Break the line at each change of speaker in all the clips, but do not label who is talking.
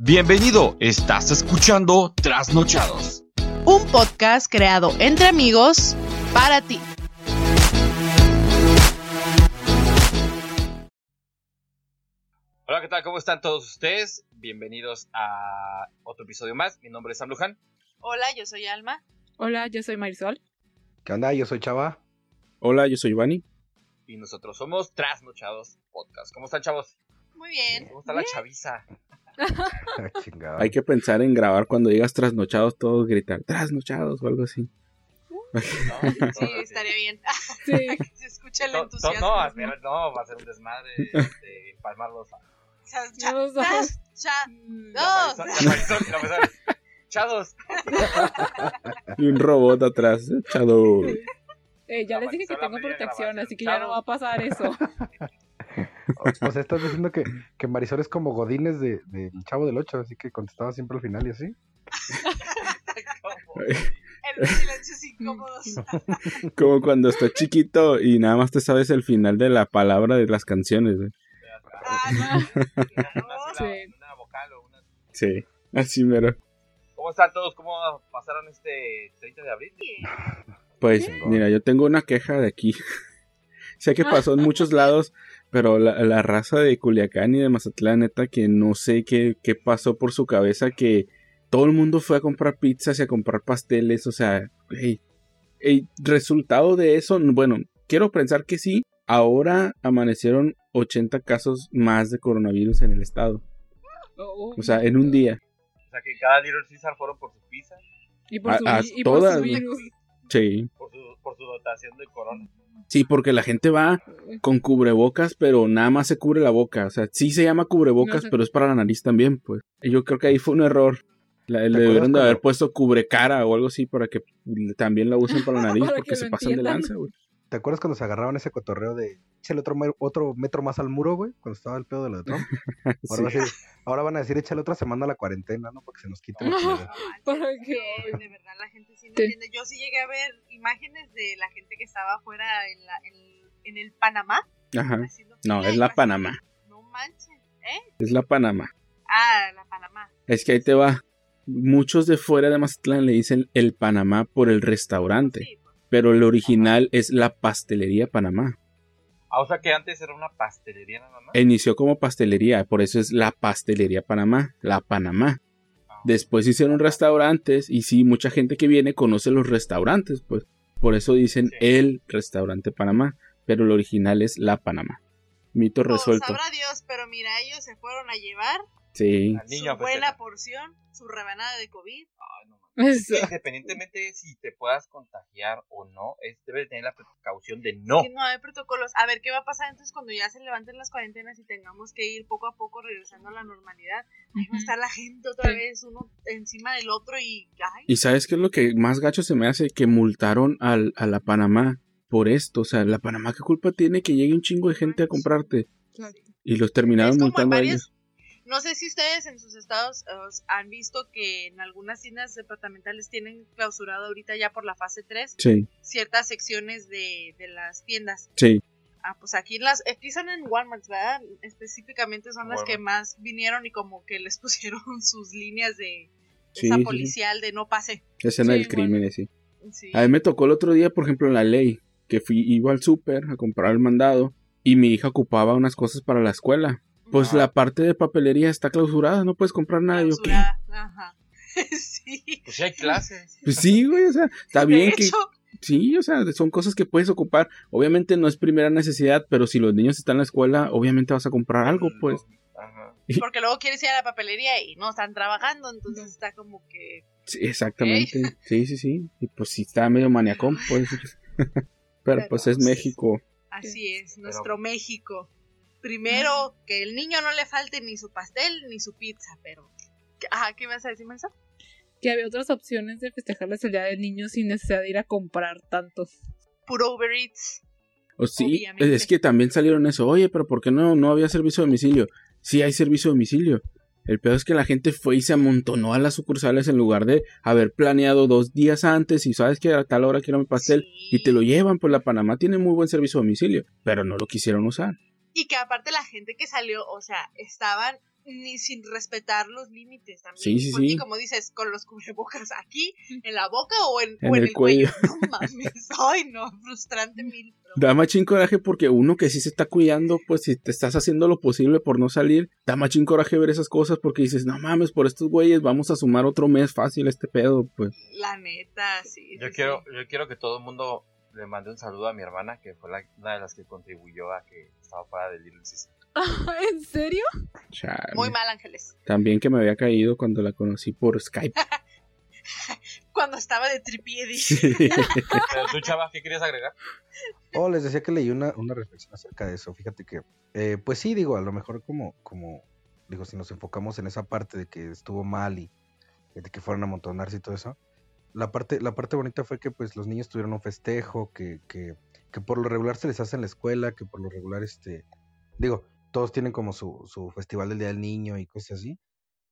Bienvenido, estás escuchando Trasnochados.
Un podcast creado entre amigos para ti.
Hola, ¿qué tal? ¿Cómo están todos ustedes? Bienvenidos a otro episodio más. Mi nombre es Sam Luján.
Hola, yo soy Alma.
Hola, yo soy Marisol.
¿Qué onda? Yo soy Chava.
Hola, yo soy Ivani.
Y nosotros somos Trasnochados Podcast. ¿Cómo están, chavos?
Muy bien.
¿Cómo está la chaviza?
Ah.
Hay que pensar en grabar cuando digas trasnochados, todos gritar trasnochados o algo así.
¿No?
Sí, estaría bien.
Sí.
que se escuche el
No, no,
entusiasmo.
no, espera, no, va a ser un desmadre de empalmarlos.
Cha- cha-
Los
cha-
ojos.
cha-. Dos.
La Marisol, la Marisol. Chados.
Y un robot atrás, echado.
Eh, ya
La
les dije que tengo protección, así que ya no va a pasar eso.
O, o sea, estás diciendo que, que Marisol es como Godines de, del Chavo del 8, así que contestaba siempre al final y así.
¿Cómo?
El silencios incómodos.
Como cuando estás chiquito y nada más te sabes el final de la palabra de las canciones. güey.
Ah, no.
Sí.
una vocal o una...
Sí, así mero.
¿Cómo están todos? ¿Cómo pasaron este 30 de abril?
Pues, mira, yo tengo una queja de aquí. sé que pasó en muchos lados, pero la, la raza de Culiacán y de Mazatlán, neta, que no sé qué, qué pasó por su cabeza, que todo el mundo fue a comprar pizzas y a comprar pasteles, o sea, hey, el resultado de eso, bueno, quiero pensar que sí, ahora amanecieron 80 casos más de coronavirus en el estado,
Oh,
o sea, en un día.
O sea, que cada Little Caesar fueron por su pizza,
y por
a-
su,
a
y por
todas,
su virus.
Sí,
por su, por su dotación de corona.
Sí, porque la gente va con cubrebocas, pero nada más se cubre la boca. O sea, sí se llama cubrebocas,
No sé.
pero es para la nariz también, pues. Y yo creo que ahí fue un error. La- le debieron de haber puesto cubrecara o algo así para que también la usen para la nariz,
Para
porque
que
se pasan de lanza, güey.
¿Te acuerdas cuando se agarraban ese cotorreo de échale otro, otro metro más al muro, güey? Cuando estaba el pedo de lo de Trump. Ahora,
Sí.
va a decir- ahora van a decir échale otra semana a la cuarentena, ¿no? Porque se nos quite la
No.
chingada.
¿Para qué?
que de verdad la gente sí no
Sí.
entiende. Yo sí llegué a ver imágenes de la gente que estaba afuera en, la, en, en el Panamá.
Ajá. No, es la Panamá.
No manches. ¿Eh?
Es la Panamá.
Ah, la Panamá.
Es que ahí te va. Muchos de fuera de Mazatlán le dicen el Panamá por el restaurante,
Sí.
Pero el original es la pastelería Panamá.
Ah, o sea que antes era una pastelería nada más.
Inició como pastelería, por eso es la pastelería Panamá, la Panamá.
Ah,
Después hicieron restaurantes y sí, mucha gente que viene conoce los restaurantes, pues. Por eso dicen
Sí.
el restaurante Panamá, pero el original es la Panamá. Mito
Oh,
resuelto.
sabrá Dios, pero mira, ellos se fueron a llevar
Sí.
niño
su buena porción, su rebanada de COVID.
Ay, no.
Eso.
Independientemente si te puedas contagiar o no, es, debes tener la precaución de no.
Que no hay protocolos. A ver qué va a pasar entonces cuando ya se levanten las cuarentenas y tengamos que ir poco a poco regresando a la normalidad. Ahí va a estar la gente otra vez, uno encima del otro y. Ay,
¿Y sabes qué es lo que más gacho se me hace? Que multaron al, a la Panamá por esto. O sea, la Panamá, ¿qué culpa tiene que llegue un chingo de gente a comprarte? Y los terminaron
Es como en
multando a ellos.
No sé si ustedes en sus estados os han visto que en algunas tiendas departamentales tienen clausurado ahorita ya por la fase 3
Sí,
ciertas secciones de, de las tiendas.
sí.
Ah, pues aquí las, aquí son en Walmart, ¿verdad? Específicamente son las que más vinieron y como que les pusieron sus líneas de
Sí,
esa
sí.
policial de no pase.
Escena
Sí,
del crimen,
bueno.
Sí.
A mí me tocó el otro día, por ejemplo, en la ley, que fui, iba al súper a comprar el mandado y mi hija ocupaba unas cosas para la escuela. Pues la parte de papelería está clausurada, no puedes comprar nada. Yo,
Ajá. sí.
Pues sí hay clases.
Pues sí, güey, o sea, está
De
bien que... Sí, o sea, son cosas que puedes ocupar. Obviamente no es primera necesidad, pero si los niños están en la escuela, obviamente vas a comprar algo, pues.
Ajá.
porque luego quieres ir a la papelería y no están trabajando, entonces está como que
Sí, exactamente. Sí, sí, sí. Y pues si está medio maniacón, pues. pero pues es México.
así es, nuestro México. Primero, que el niño no le falte ni su pastel ni su pizza, pero... Ajá, ¿qué vas a decir, Mensa?
Que había otras opciones de festejarles el Día del Niño sin necesidad de ir a comprar tantos.
Puro Uber Eats.
O sí,
Obviamente.
es que también salieron eso. Oye, pero ¿por qué no, no había servicio de domicilio? Sí hay servicio de domicilio. El peor es que la gente fue y se amontonó a las sucursales en lugar de haber planeado dos días antes y sabes que a tal hora quiero mi pastel
Sí.
y te lo llevan. Pues la Panamá tiene muy buen servicio de domicilio, pero no lo quisieron usar.
Y que aparte la gente que salió, o sea, estaban ni sin respetar los límites también.
Sí, sí,
Porque
sí.
como dices, con los cubrebocas aquí, en la boca o en,
En
o en
el
el, cuello.
cuello.
No mames, ay no, frustrante mil.
Da machín coraje porque uno que sí se está cuidando, pues si te estás haciendo lo posible por no salir, da machín coraje ver esas cosas porque dices, no mames, por estos güeyes vamos a sumar otro mes fácil este pedo, pues.
La neta, sí.
Yo
sí,
quiero,
sí.
yo quiero que todo el mundo le mande un saludo a mi hermana, que fue la- una de las que contribuyó a que estaba fuera del Little Season.
¿En serio?
Chale.
Muy mal, Ángeles.
También que me había caído cuando la conocí por Skype.
Cuando estaba de.
Sí.
Pero tú, chava, ¿qué querías agregar?
Oh, les decía que leí una, una reflexión acerca de eso. Fíjate que, eh, pues sí, digo, a lo mejor como, como, digo, si nos enfocamos en esa parte de que estuvo mal y de que fueron a amontonarse y todo eso, la parte, la parte bonita fue que pues los niños tuvieron un festejo, que, que, que por lo regular se les hace en la escuela, que por lo regular, este, digo, todos tienen como su, su festival del Día del Niño y cosas así.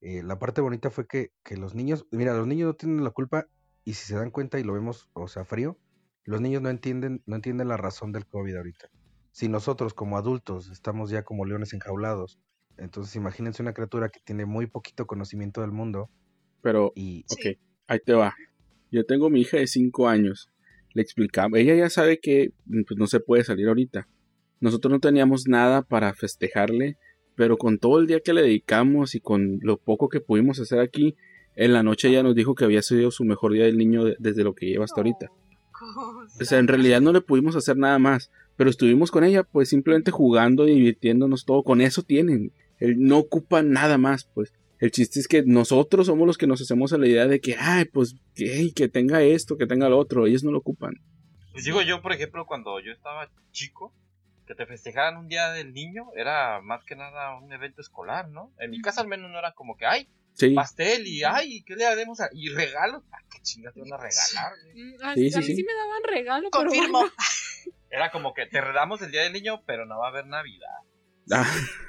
Eh, la parte bonita fue que, que los niños, mira, los niños no tienen la culpa y si se dan cuenta y lo vemos, o sea, frío, los niños no entienden, no entienden la razón del COVID ahorita. Si nosotros como adultos estamos ya como leones enjaulados, entonces imagínense una criatura que tiene muy poquito conocimiento del mundo
Pero,
y
Sí.
ok, ahí te va. Yo tengo mi hija de 5 años. Le explicaba, ella ya sabe que pues, no se puede salir ahorita. Nosotros no teníamos nada para festejarle, pero con todo el día que le dedicamos y con lo poco que pudimos hacer aquí, en la noche ella nos dijo que había sido su mejor día del niño de- desde lo que lleva hasta ahorita. O sea, en realidad no le pudimos hacer nada más, pero estuvimos con ella, pues simplemente jugando, divirtiéndonos todo. Con eso tienen. Él no ocupa nada más, pues. El chiste es que nosotros somos los que nos hacemos a la idea de que, ay, pues, que, que tenga esto, que tenga lo otro. Ellos no lo ocupan.
Pues digo yo, por ejemplo, cuando yo estaba chico, que te festejaran un día del niño era más que nada un evento escolar, ¿no? En mi casa al menos no era como que, ay,
Sí,
pastel y, ay, ¿qué le haremos? a-?" Y regalos, ¿a qué chingas te van a regalar? güey?
Mm, A,
Sí, sí,
a mí
sí.
sí me daban regalo, pero
Confirmo.
bueno.
Era como que te redamos el día del niño, pero no va a haber Navidad.
Ah,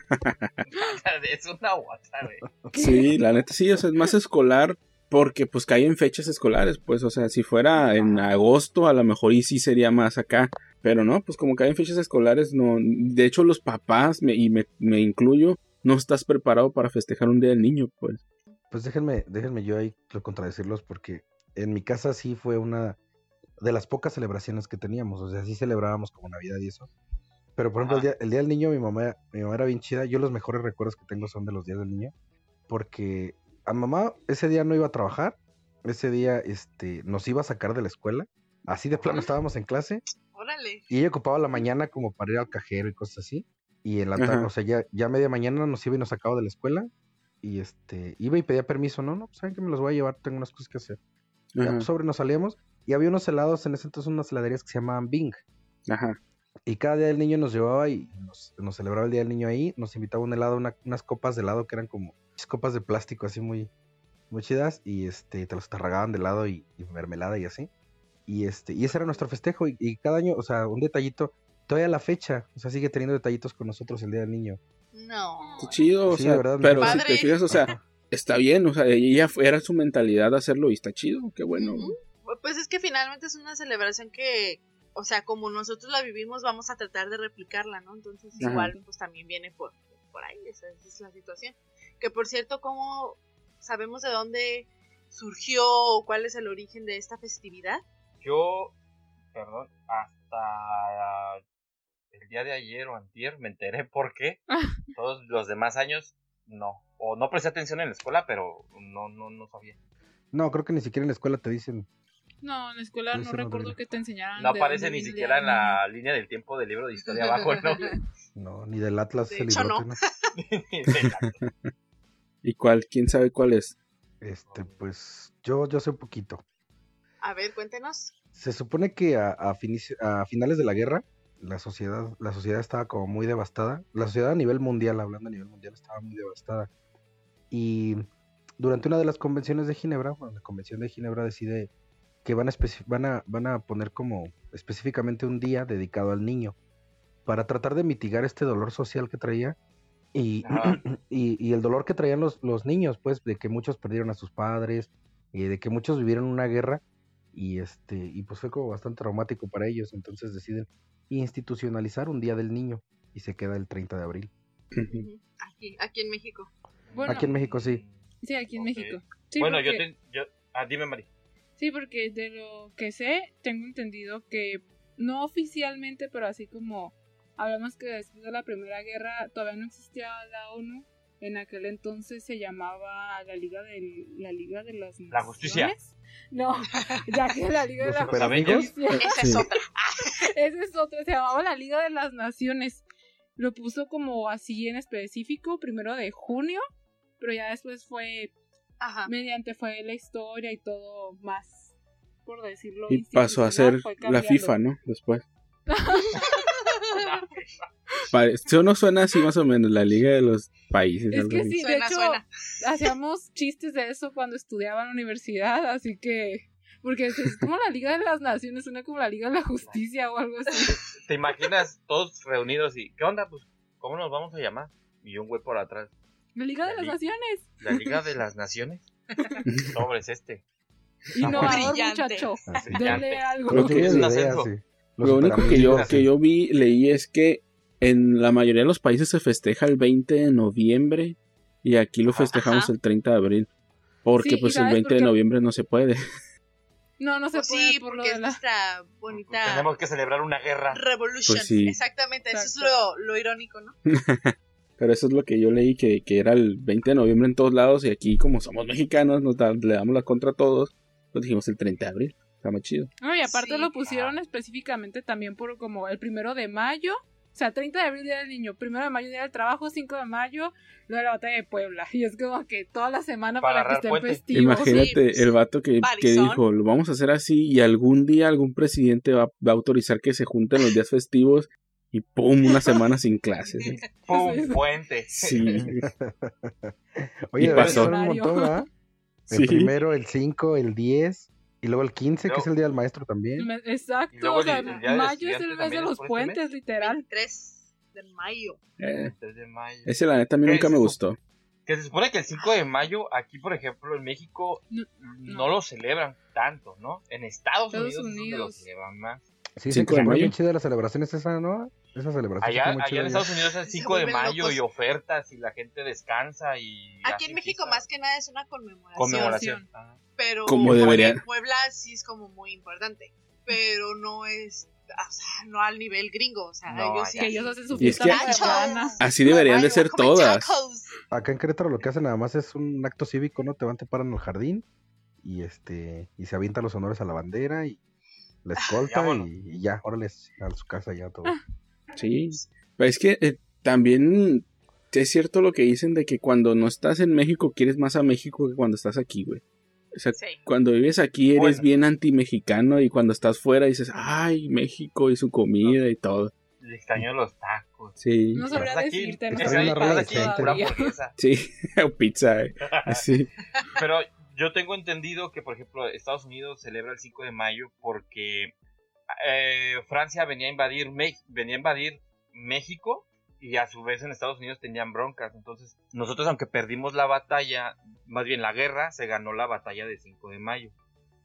es una guata, güey.
sí, la neta sí, o sea, es más escolar porque pues cae en fechas escolares, pues, o sea, si fuera en agosto a lo mejor y sí sería más acá, pero no, pues como cae en fechas escolares, no, de hecho los papás, me, y me, me incluyo, no estás preparado para festejar un día del niño, pues.
Pues déjenme, déjenme yo ahí lo contradecirlos porque en mi casa sí fue una de las pocas celebraciones que teníamos, o sea, sí celebrábamos como Navidad y eso. Pero por ejemplo, el día, el día del niño mi mamá, mi mamá era bien chida, yo los mejores recuerdos que tengo son de los días del niño, porque a mamá ese día no iba a trabajar, ese día este nos iba a sacar de la escuela, así de plano estábamos en clase
Órale.
y ella ocupaba la mañana como para ir al cajero y cosas así. Y en la tarde, o sea, ya, ya media mañana nos iba y nos sacaba de la escuela. Y este, iba y pedía permiso. No, no, pues saben que me los voy a llevar, tengo unas cosas que hacer. Ya, pues, sobre nos salíamos. Y había unos helados, en ese entonces unas heladerías que se llamaban Bing.
ajá.
Y cada día del niño nos llevaba y nos, nos celebraba el día del niño ahí. Nos invitaba un helado, una- unas copas de helado que eran como copas de plástico así muy, muy chidas. Y este, te los tarragaban de helado y, y mermelada y así. Y este, y ese era nuestro festejo. Y, y cada año, o sea, un detallito, todavía a la fecha, o sea, sigue teniendo detallitos con nosotros el día del niño.
No.
Está chido, o
Sí,
sea,
verdad,
pero si te fijas, o sea, está bien, o sea, ella fue- era su mentalidad hacerlo y está chido, qué bueno.
Pues es que finalmente es una celebración que, o sea, como nosotros la vivimos, vamos a tratar de replicarla, ¿no? Entonces
Ajá.
igual pues también viene por, por ahí, esa, esa es la situación. Que por cierto, ¿cómo sabemos de dónde surgió o cuál es el origen de esta festividad?
Yo, perdón, hasta el día de ayer o antier me enteré por qué. Todos los demás años no. O no presté atención en la escuela, pero no, no, no sabía.
No, creo que ni siquiera en la escuela te dicen.
No, en la escuela
Puede
no recuerdo que te enseñaran.
No aparece ni siquiera en la línea del tiempo del libro de historia abajo, ¿no?
No, ni del Atlas
De
ese
hecho, no.
¿no?
¿Y cuál? ¿Quién sabe cuál es?
Este, pues, yo, yo sé un poquito.
A ver, cuéntenos.
Se supone que a, a finici- a finales de la guerra, la sociedad, la sociedad estaba como muy devastada. La sociedad a nivel mundial, hablando a nivel mundial, estaba muy devastada. Y durante una de las convenciones de Ginebra, bueno, la convención de Ginebra decide que van a, van a, van a poner como específicamente un día dedicado al niño para tratar de mitigar este dolor social que traía y, y, y el dolor que traían los, los niños, pues, de que muchos perdieron a sus padres, y de que muchos vivieron una guerra y este y pues fue como bastante traumático para ellos, entonces deciden institucionalizar un día del niño y se queda el 30 de abril.
Aquí, aquí en México.
Bueno,
Aquí en México sí.
Sí, aquí en. México. Sí,
bueno, yo, te, yo... Ah, dime, Mari.
Sí, porque de lo que sé, tengo entendido que no oficialmente, pero así como hablamos que después de la Primera Guerra todavía no existía la ONU. En aquel entonces se llamaba la Liga de la Liga de las
La Justicia.
Naciones. No, ya que la Liga de
¿Los
la? Justicia.
Esa es otra.
Ese es otro, se llamaba la Liga de las Naciones. Lo puso como así en específico, primero de junio, pero ya después fue
Ajá.
mediante fue la historia y todo más, por decirlo.
Y pasó a ser la. FIFA, ¿no? Después. Eso no suena así más o menos, la Liga de los Países.
Es que sí, de
Suena,
hecho,
suena.
hacíamos chistes de eso cuando estudiaba en la universidad, así que. Porque es como la Liga de las Naciones, suena como la Liga de la Justicia o algo así.
¿Te imaginas todos reunidos y... ¿Qué onda? Pues, ¿cómo nos vamos a llamar? Y un güey por atrás.
La Liga de
La
las. Naciones.
¿La Liga de las Naciones? Sobres este.
Innovador,
Brillante.
muchacho.
Así.
Denle algo.
Creo que
es un ascenso.
sí.
Lo único que yo, que yo vi, leí es que en la mayoría de los países se festeja el 20 de noviembre y aquí lo festejamos
Ajá.
el 30 de abril. Porque
Sí, ¿y
pues el
sabes
20
por
de noviembre no se puede.
No, no se
Pues
puede
sí,
por lo
porque
de
es
la.
nuestra bonita
Tenemos que celebrar una guerra.
revolution.
Pues sí.
Exactamente, eso
Exacto.
es lo, lo irónico, ¿no?
Pero eso es lo que yo leí, que, que era el 20 de noviembre en todos lados y aquí como somos mexicanos, nos da- le damos la contra a todos, pues dijimos el 30 de abril. Está más chido.
No, y aparte
Sí.
lo pusieron específicamente también por como el primero de mayo. O sea, 30 de abril, Día del Niño. Primero de mayo, Día del Trabajo. 5 de mayo, lo de la batalla de Puebla. Y es como que toda la semana
Para
para, que estén
puente.
festivos.
Imagínate el vato que, que dijo, lo vamos a hacer así y algún día algún presidente va, va a autorizar que se junten los días festivos y ¡pum! una semana sin clases. ¿eh?
¡Pum!
Sí.
Puente.
Sí,
Oye,
Y pasó.
un montón, ¿verdad? El
Sí.
primero, el 5, el 10 y luego el 15, que
Luego-
es el día del maestro también.
Exacto. O sea,
el- el
mayo es el mes de los puentes, literal.
23 de mayo.
Eh,
3 de mayo.
ese la neta a mí
¿Qué
nunca me gustó.
Que se supone que el 5 de mayo, aquí por ejemplo en México,
No,
no,
no.
lo celebran tanto, ¿no? En Estados,
Estados
Unidos, es donde lo
Unidos.
celebran más.
Sí,
5
5
de
de
mayo.
bien chida la celebración es esa, ¿no? Esa celebración
Allá,
está muy
allá
chida
en. Estados Unidos es el
Se
5 de mayo
locos.
y ofertas y la gente descansa y...
Aquí en México
fiesta.
más que nada es una conmemoración.
Conmemoración. Ah.
Pero
Como
en
debería.
Puebla sí es como muy importante. Pero no es, o sea, no al nivel gringo. O sea,
No,
ellos sí.
Que ellos hacen su
Y es
fiesta
que-. Así deberían de ser todas.
Acá en Querétaro lo que hacen nada más es un acto cívico, ¿no? Te van, te paran al jardín y este y se avientan los honores a la bandera y la escolta
vámonos.
y, y ya, órale a su casa ya todo.
Sí. Pero es que eh, también es cierto lo que dicen de que cuando no estás en México quieres más a México que cuando estás aquí, güey. O sea,
Sí.
cuando vives aquí eres
Bueno.
bien anti-mexicano y cuando estás fuera dices, ay, México y su comida y todo.
Le extraño los tacos.
Sí,
No decirte, no
decirte
sí, o pizza, eh. así.
Pero yo tengo entendido que, por ejemplo, Estados Unidos celebra el 5 de mayo porque eh, Francia venía a invadir venía a invadir México y a su vez en Estados Unidos tenían broncas. Entonces, nosotros aunque perdimos la batalla, más bien la guerra, se ganó la batalla de 5 de mayo.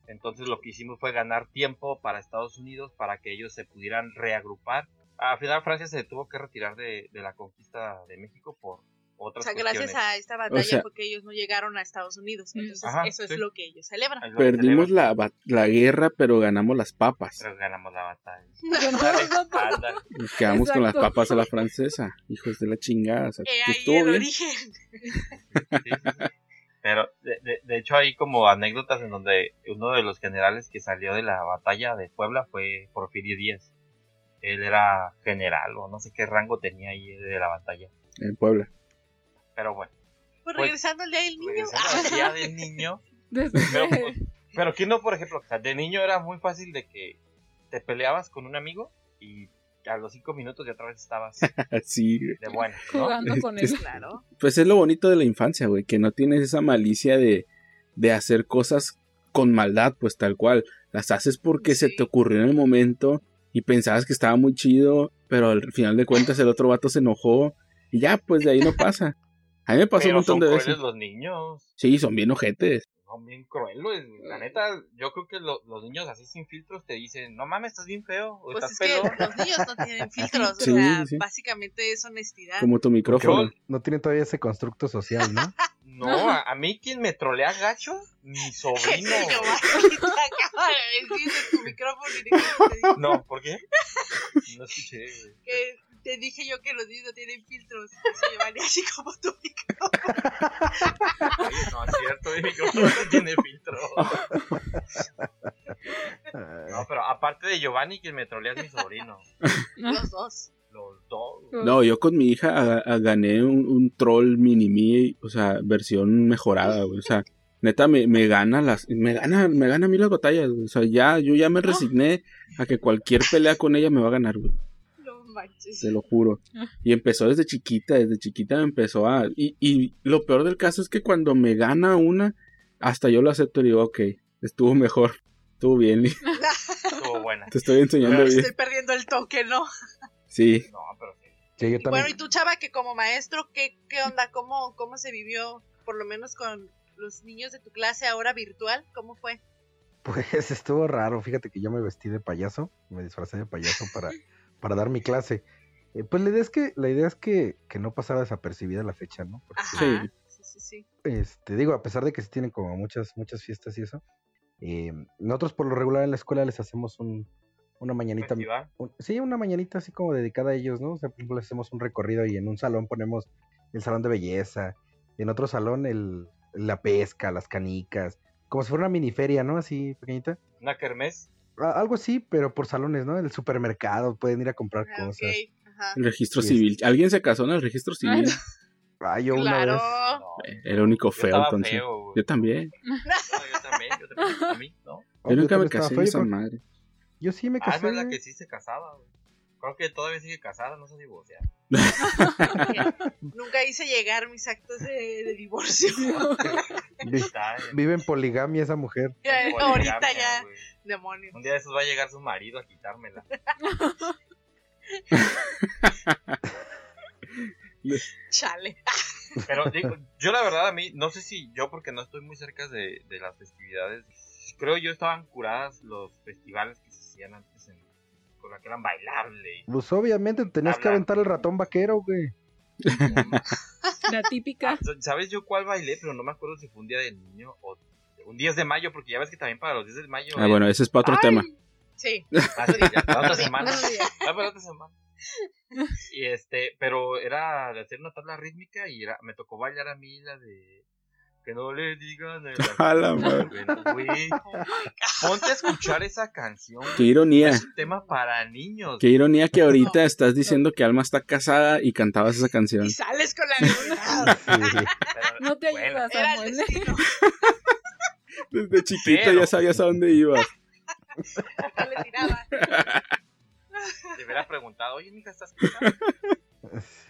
Entonces lo que hicimos fue ganar tiempo para Estados Unidos para que ellos se pudieran reagrupar. Al final Francia se tuvo que retirar de, de la conquista de México por
O sea, gracias a esta batalla
sea-
porque ellos no llegaron a Estados Unidos. Entonces,
Ajá,
eso
sí.
es lo que ellos celebran.
Que
Perdimos
celebran,
la, la guerra, pero ganamos las papas.
pero ganamos la batalla.
Nos quedamos con las papas a la francesa. Hijos de la chingada. O sea,
He
que
ahí
estuvo
el
bien.
origen.
Sí, sí, sí. Pero de, de- de hecho hay como anécdotas en donde uno de los generales que salió de la batalla de Puebla fue Porfirio Díaz. Él era general o no sé qué rango tenía ahí de la batalla.
En Puebla.
Pero bueno,
Pues
Pues,
regresando al día del niño.
regresando al día del niño. Pero, pues, pero que no, por ejemplo, o sea, de niño era muy fácil de que te peleabas con un amigo y a los cinco minutos ya otra vez estabas
Así.
de bueno, ¿no?
jugando con él.
Claro.
Pues es lo bonito de la infancia, güey, que no tienes esa malicia de, de hacer cosas con maldad, pues tal cual. Las haces porque se
Sí.
te ocurrió en el momento y pensabas que estaba muy chido, pero al final de cuentas el otro vato se enojó y ya, pues de ahí no pasa. A mí me pasó
Pero
un montón
son
de
crueles
veces.
los niños.
Sí, son bien ojetes.
son bien crueles. La neta, yo creo que lo- los niños así sin filtros te dicen, no mames, estás bien feo. O
Pues
estás
es que los niños no tienen filtros,
Sí,
o sea,
sí.
básicamente es honestidad.
Como tu micrófono.
No tienen todavía ese constructo social, ¿no?
No, a, a mí quien me trolea gacho, mi sobrino.
Ese Giovanni te acaba de decir en tu micrófono y te dije
No, ¿por qué? No escuché, güey.
que te dije yo que los niños no tienen filtros. Giovanni así como tu micrófono.
Oye, no es cierto, mi micrófono no tiene filtro. No, pero aparte de Giovanni, quien me trolea es mi sobrino.
Los dos.
Los dos.
No, yo con mi hija a- a- gané un, un troll mini me, o sea, versión mejorada, güey. O sea, neta me, me gana las, me gana, me gana a mí las batallas, güey. O sea, ya, yo ya me resigné a que cualquier pelea con ella me va a ganar, güey.
Manches.
Te lo juro. Y empezó desde chiquita, desde chiquita me empezó a... Y, y lo peor del caso es que cuando me gana una, hasta yo lo acepto y digo, ok, estuvo mejor, estuvo bien,
Estuvo buena.
te estoy enseñando
Pero
bien.
Estoy perdiendo el toque, ¿no?
Sí,
No, pero sí.
Sí, yo
Y bueno, y tú, Chava, que como maestro, ¿qué, qué onda? ¿Cómo, ¿Cómo se vivió, por lo menos con los niños de tu clase ahora virtual? ¿Cómo fue?
Pues estuvo raro, fíjate que yo me vestí de payaso, me disfracé de payaso para, para dar mi clase. Eh, pues la idea es que, la idea es que, que no pasara desapercibida la fecha, ¿no? Porque,
Ajá. Sí, sí, sí.
este, digo, a pesar de que sí tienen como muchas, muchas fiestas y eso, eh, nosotros por lo regular en la escuela les hacemos un, una mañanita, un- sí, una mañanita así como dedicada a ellos, ¿no? O sea, por ejemplo, hacemos un recorrido y en un salón ponemos el salón de belleza, en otro salón el, la pesca, las canicas, como si fuera una miniferia, ¿no? Así pequeñita.
Una kermés.
Algo así, pero por salones, ¿no? El supermercado, pueden ir a comprar
Ah,
cosas.
ok. Ajá.
el registro
Sí,
civil. ¿Alguien se casó en el registro civil?
Ah, yo una
Claro.
vez.
No.
Era el único
Yo
feo, entonces. Yo también.
No, yo también, yo también. A mí, ¿no?
Oh,
Yo nunca me casé en esa
creo-
madre.
Yo sí me
Ah,
casé.
no es la que sí se casaba, güey. Creo que todavía sigue casada, no se divorcia.
Nunca hice llegar mis actos de, de divorcio.
Vive en poligamia esa mujer.
Ya,
poligamia,
Ahorita ya,
güey.
demonio.
Un día de esos va a llegar su marido a quitármela.
Chale.
Pero digo, yo la verdad a mí, no sé si yo porque no estoy muy cerca de, de las festividades, creo yo estaban curadas los festivales que se hacían antes en con la que eran bailables.
Pues obviamente tenías que aventar el ratón vaquero, güey.
La típica.
¿Sabes yo cuál bailé? Pero no me acuerdo si fue un día del niño o un 10 de mayo, porque ya ves que también para los 10 de mayo.
Ah, bueno, ese es para otro
¡Ay!
tema.
Sí.
Ah, sí, ya, para otra semana. Ah, para otra semana. Y este, pero era de hacer una tabla rítmica y era, me tocó bailar a mí la de que no le digan el
A la madre.
Güey, ponte a escuchar esa canción.
Qué ironía.
Es un tema para niños.
Qué ironía que ahorita estás diciendo que Alma está casada y cantabas esa canción.
Y sales con la.
Pero,
No te
bueno,
ayudas, Samuel.
Desde chiquita
Pero-
ya sabías a dónde ibas.
No le tiraba.
Te hubiera preguntado, oye, mija, ¿estás casada?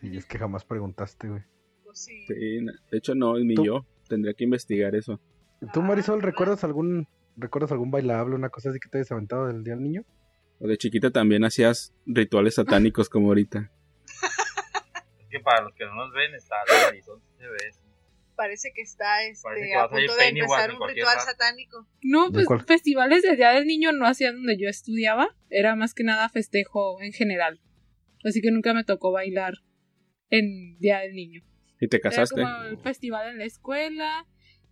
Sí, es que jamás preguntaste, güey.
Pues sí.
De hecho no, ni
¿Tú?
yo. Tendría que investigar eso.
¿Tú, Marisol, recuerdas algún recuerdas algún bailable, una cosa así que te hayas aventado del Día del Niño?
O de chiquita también hacías rituales satánicos como ahorita.
Es que para los que no nos ven, está la Horizonte se ve.
Parece que está este,
Parece que
a punto de empezar un ritual
rato.
satánico.
No,
¿De
pues festivales del Día del Niño no hacían donde yo estudiaba. Era más que nada festejo en general. Así que nunca me tocó bailar en Día del Niño.
¿Y te
Era
casaste?
como el festival en la escuela.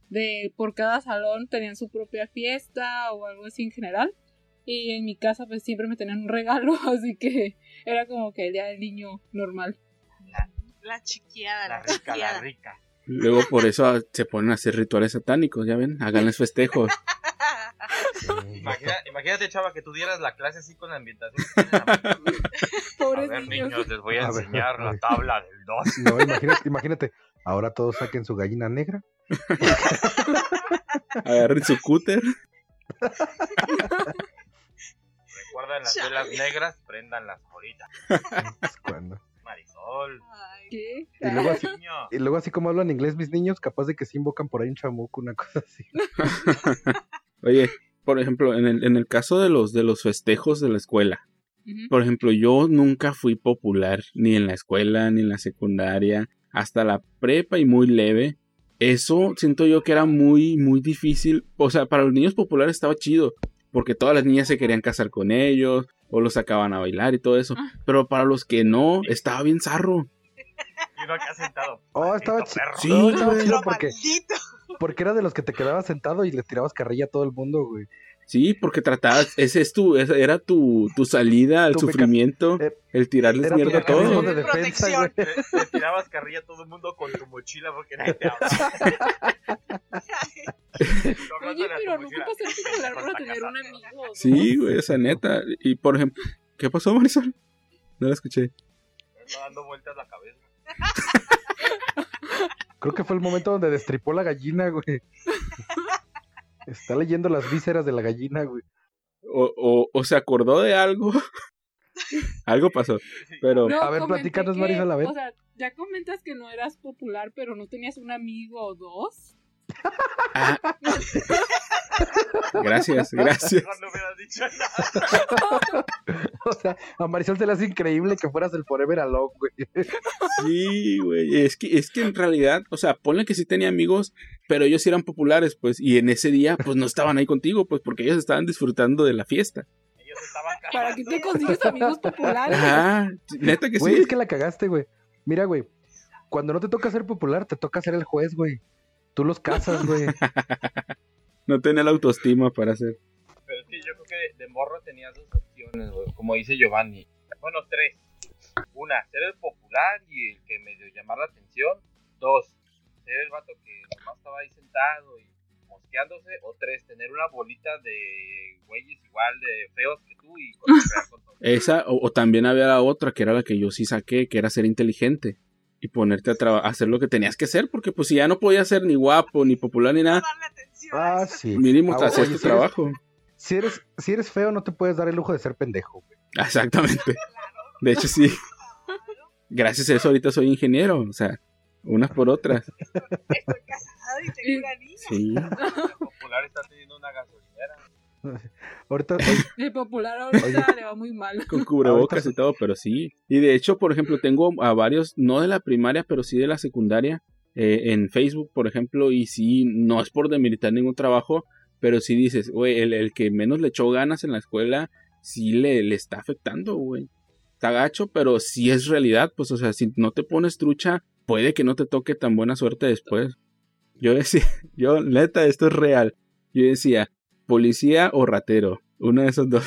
De por cada salón tenían su propia fiesta o algo así en general. Y en mi casa pues siempre me tenían un regalo, así que era como que el Día del Niño normal.
La chiqueada, la,
La rica, la
chiqueada.
rica.
Luego por eso ah, se ponen a hacer rituales satánicos, ya ven, háganles festejos.
Imagina- imagínate, chava, que tú dieras la clase así con la ambientación. a ver,
niños.
niños, les voy a, enseñar la
ver.
tabla del 2.
No, imagínate, imagínate. Ahora todos saquen su gallina negra.
Agarren su cúter.
Recuerdan las velas negras, prendan las bolitas.
¿cuándo?
Marisol.
Ay,
¿Qué?
Y luego así, y luego así como hablan inglés mis niños, capaz de que sí invocan por ahí un chamuco, una cosa así.
Oye, por ejemplo, en el, en el caso de los, de los festejos de la escuela, por ejemplo, yo nunca fui popular, ni en la escuela, ni en la secundaria, hasta la prepa y muy leve. eso siento yo que era muy, muy difícil. O sea, para los niños populares estaba chido, porque todas las niñas se querían casar con ellos, o los sacaban a bailar y todo eso.
Ah.
Pero para los que no, estaba bien zarro.
Y uno acá sentado.
Oh, estaba
"Maldito
chi-
perro".
Sí,
No, estaba chido porque,
maldito.
Porque era de los que te quedabas sentado y le tirabas carrilla a todo el mundo, güey.
Sí, porque tratabas, ese es tu, esa era tu, tu salida al
Tu meca-
sufrimiento,
eh,
el tirarles mierda a todos.
de defensa, güey.
Le, le tirabas carrilla a todo el mundo con tu mochila porque nadie te hablaba.
Oye, pero nunca pasaste popular para tener un amigo. ¿no?
Sí, güey, esa neta. Y por ejemplo, ¿qué pasó, Marisol? No la escuché.
dando vueltas la cabeza.
Creo que fue el momento donde destripó la gallina, güey. Está leyendo las vísceras de la gallina, güey.
O, o, o se acordó de algo. algo pasó. Pero
No,
A ver, platícanos, Marisol, a ver.
O sea, ya comentas que no eras popular, pero no tenías un amigo o dos.
Ah. Gracias, gracias.
Mejor no hubieras dicho nada.
O sea, a Marisol se le hace increíble que fueras el Forever Alone, güey.
Sí, güey. Es que, es que en realidad, o sea, ponle que sí tenía amigos, pero ellos sí eran populares, pues, y en ese día, pues no estaban ahí contigo, pues, porque ellos estaban disfrutando de la fiesta.
Ellos estaban
¿Para qué te consigues amigos populares?
Ah, neta que
Güey,
sí.
es que la cagaste, güey. Mira, güey. Cuando no te toca ser popular, te toca ser el juez, güey. Tú los casas, güey.
No tenía la autoestima para hacer.
Pero es que yo creo que de, de morro tenías dos opciones, güey. Como dice Giovanni. Bueno, tres. Una, ser el popular y el que medio llamar la atención. Dos, ser el vato que nomás estaba ahí sentado y mosqueándose. O tres, tener una bolita de güeyes igual de feos que tú y con todos.
Esa, o, o también había la otra, que era la que yo sí saqué, que era ser inteligente. Y ponerte a traba- a hacer lo que tenías que hacer, porque pues si ya no podías ser ni guapo, ni popular, ni nada,
Ah, sí.
mínimo
Ah,
hacías tu
si eres-
trabajo.
Si eres, si eres feo, no te puedes dar el lujo de ser pendejo, güey.
Exactamente. De hecho, sí. Gracias a eso ahorita soy ingeniero, o sea, unas por otras.
Estoy casada y tengo una niña.
Sí.
Popular está teniendo una gasolinera.
Ahorita,
El popular ahorita le va muy mal.
Con cubrebocas
Ahorita
y todo, pero sí. Y de hecho, por ejemplo, tengo a varios, no de la primaria, pero sí de la secundaria, eh, en Facebook, por ejemplo, y sí, no es por demeritar ningún trabajo, pero sí dices, güey, el, el que menos le echó ganas en la escuela, sí le, le está afectando, güey. Está gacho, pero sí es realidad, pues, o sea, si no te pones trucha, puede que no te toque tan buena suerte después. Yo decía, yo, neta, esto es real. Yo decía, policía o ratero, uno de esos dos.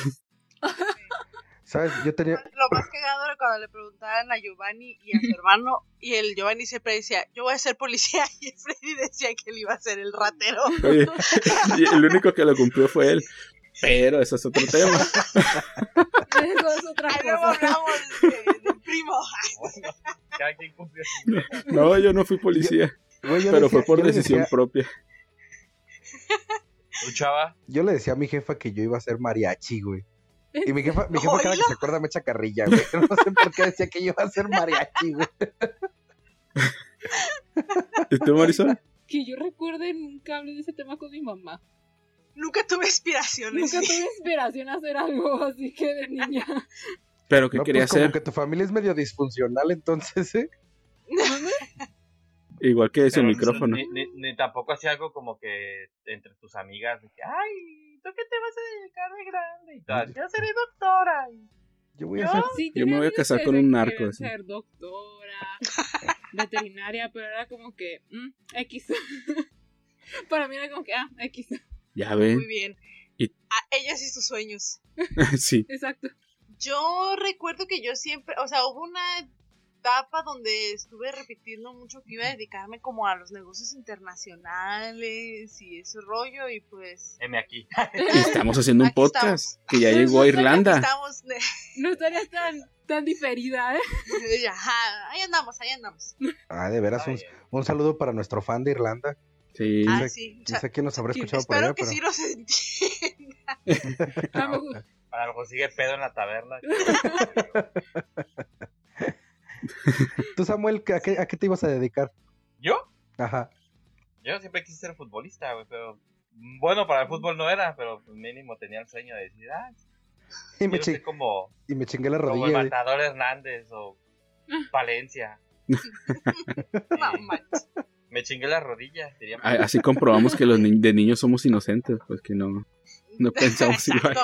¿sabes? Yo tenía.
Lo más cagado era cuando le preguntaban a Giovanni y a su hermano, y el Giovanni siempre decía, yo voy a ser policía, y el Freddy decía que él iba a ser el ratero.
Oye, y el único que lo cumplió fue él. Pero eso es otro tema.
Eso es otra
Ahí luego
cosa.
hablamos de- del primo.
Bueno, cada quien cumplió su.
No, yo no fui policía,
yo
pero
decía-
fue por decisión
decía-
propia.
¿Tú, chava?
Yo le decía a mi jefa que yo iba a ser mariachi, güey. Y mi jefa, mi jefa cada que se acuerda me echa carrilla, güey. No sé por qué decía que yo iba a ser mariachi, güey.
¿Y tú, Marisol?
Que yo recuerde, nunca hablé de ese tema con mi mamá.
Nunca tuve aspiraciones.
Nunca tuve inspiración a hacer algo así que de niña.
¿Pero qué
No,
quería
pues como
hacer?
que tu familia es medio disfuncional, entonces, ¿eh?
Igual que ese
Pero
micrófono.
Ni, ni- ni tampoco hacía algo como que entre tus amigas, de que, ay, ¿tú qué te vas a dedicar de grande? Y tal, yo seré doctora. y-
Yo voy a ser.
Sí,
Yo me voy a casar con un narco, así.
ser doctora, veterinaria, pero era como que, mm, X. Para mí era como que, ah, X.
Ya
Muy
ven.
bien.
Y-
A ellas y sus sueños.
sí.
Exacto.
Yo recuerdo que yo siempre, o sea, hubo una etapa donde estuve repitiendo mucho que iba a dedicarme como a los negocios internacionales y ese rollo y pues...
Heme aquí.
Estamos haciendo un
Aquí
podcast que ya llegó a Irlanda.
Estamos...
No estarías tan, tan diferida, ¿eh?
Ajá, ahí andamos, ahí andamos.
Ah, de veras, un, un saludo para nuestro fan de Irlanda.
Sí.
Ah, sí.
No sé quién nos habrá escuchado por
Espero
allá,
que
pero.
sí nos entienda.
A lo mejor-
A lo mejor sigue pedo en la taberna.
Tú, Samuel, ¿a qué, a qué te ibas a dedicar?
¿Yo?
Ajá.
Yo siempre quise ser futbolista, güey, pero... Bueno, para el fútbol no era, pero mínimo tenía el sueño de decir, ah,
Y me,
ser como,
y me chingué la
como el
rodilla.
Matador Hernández o
manches.
me chingué la rodilla. sería
Así comprobamos que los ni- de niños somos inocentes, pues que no, no pensamos igual.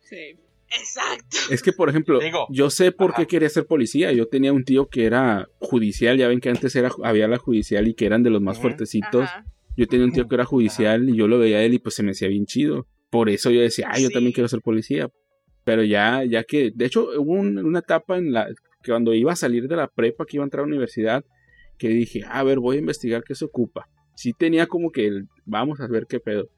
Sí.
Exacto.
Es que, por ejemplo,
Digo,
yo sé por
ajá.
qué quería ser policía. Yo tenía un tío que era judicial, ya ven que antes era había la judicial y que eran de los más fuertecitos.
Ajá.
Yo tenía un tío que era judicial y yo lo veía a él y pues se me hacía bien chido. Por eso yo decía, ah, yo
Sí.
también quiero ser policía. Pero ya, ya que, de hecho, hubo un- una etapa en la que cuando iba a salir de la prepa, que iba a entrar a la universidad, que dije, a ver, voy a investigar qué se ocupa. Sí tenía como que, el, vamos a ver qué pedo.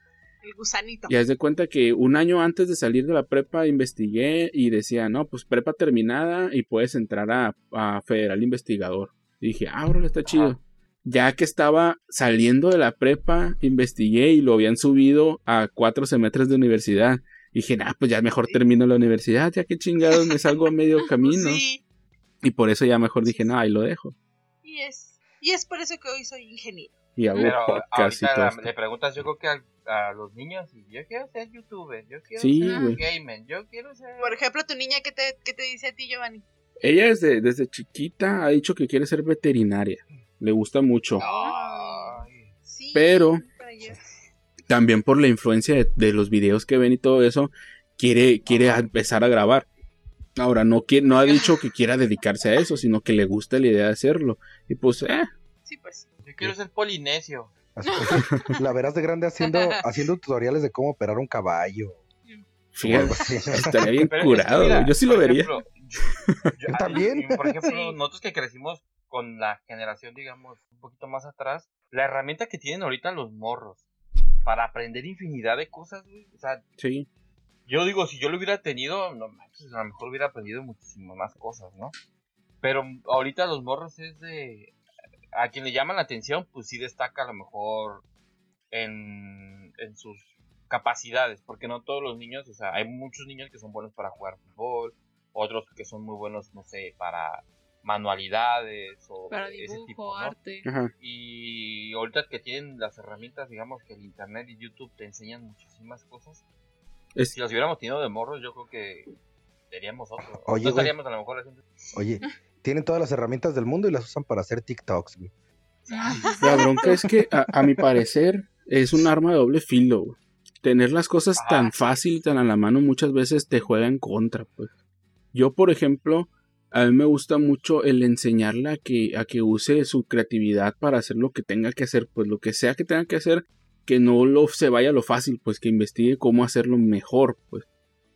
El gusanito.
Y haz de cuenta que un año antes de salir de la prepa investigué y decía, no, pues prepa terminada y puedes entrar a, a Federal Investigador. Y dije, ah, órale, está chido.
Ajá.
Ya que estaba saliendo de la prepa, investigué y lo habían subido a cuatro semestres de universidad. Dije, nah, pues ya mejor termino la universidad, ya que chingados me salgo a medio camino.
Sí.
Y por eso ya mejor dije, no, ahí lo dejo.
Y es, y es por eso que hoy soy ingeniero.
Y hago
Pero
podcast y
ahorita
todo
la-
esto.
le preguntas, yo creo que al- a, los niños, y yo quiero ser youtuber, yo quiero
Sí,
ser
güey.
gamer, yo quiero ser...
Por ejemplo, tu niña, ¿qué te, qué te dice a ti, Giovanni?
Ella desde, desde chiquita ha dicho que quiere ser veterinaria. Le gusta mucho.
Ay,
Sí.
Pero- también por la influencia de, de los videos que ven y todo eso, quiere, quiere
Ajá.
empezar a grabar. Ahora, no, quiere, no ha dicho que quiera dedicarse a eso, sino que le gusta la idea de hacerlo. Y pues, eh,
Sí, pues.
yo quiero ser polinesio.
Así- La verás de grande haciendo, haciendo tutoriales de cómo operar un caballo.
fíjate, estaría bien
Pero es que
curado.
mira.
Yo sí lo vería.
ejemplo, yo- yo-
Yo también.
Por ejemplo,
Sí.
nosotros que crecimos con la generación, digamos, un poquito más atrás, la herramienta que tienen ahorita los morros para aprender infinidad de cosas, güey. O sea,
Sí,
yo digo, si yo lo hubiera tenido, no a lo mejor hubiera aprendido muchísimas más cosas, ¿no? Pero ahorita los morros es de... A quien le llaman la atención, pues sí destaca a lo mejor en, en sus capacidades, porque no todos los niños, o sea, hay muchos niños que son buenos para jugar fútbol, otros que son muy buenos, no sé, para manualidades o
Para
ese
dibujo,
tipo, ¿no?
arte.
ajá.
Y ahorita que tienen las herramientas, digamos que el internet y YouTube te enseñan muchísimas cosas.
Es-
Si los hubiéramos tenido de morros, yo creo que seríamos otros.
Oye,
no estaríamos a lo mejor haciendo.
Oye, tienen todas las herramientas del mundo y las usan para hacer TikToks, güey.
La bronca es que, a, a mi parecer, es un arma de doble filo. güey. Tener las cosas
Ajá.
tan fácil y tan a la mano muchas veces te juega en contra, pues. Yo, por ejemplo, a mí me gusta mucho el enseñarle a que, a que use su creatividad para hacer lo que tenga que hacer, pues lo que sea que tenga que hacer, que no lo se vaya a lo fácil, pues que investigue cómo hacerlo mejor, pues.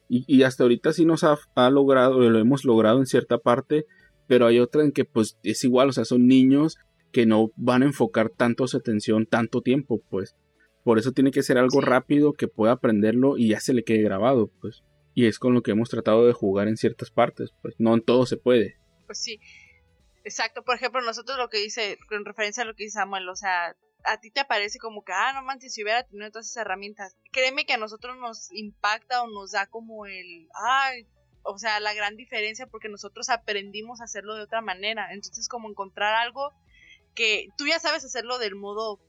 Y, y hasta ahorita sí nos ha, ha logrado, lo hemos logrado en cierta parte, pero hay otra en que pues es igual, o sea, son niños que no van a enfocar tanto su atención tanto tiempo, pues. Por eso tiene que ser algo rápido que pueda aprenderlo y ya se le quede grabado, pues. Y es con lo que hemos tratado de jugar en ciertas partes, pues. No en todo se puede.
Pues sí. Exacto. Por ejemplo, nosotros lo que dice, con referencia a lo que dice Samuel, o sea, a ti te parece como que, ah, no manches, si hubiera tenido todas esas herramientas. Créeme que a nosotros nos impacta o nos da como el, ay, o sea, la gran diferencia porque nosotros aprendimos a hacerlo de otra manera. Entonces, como encontrar algo que tú ya sabes hacerlo del modo,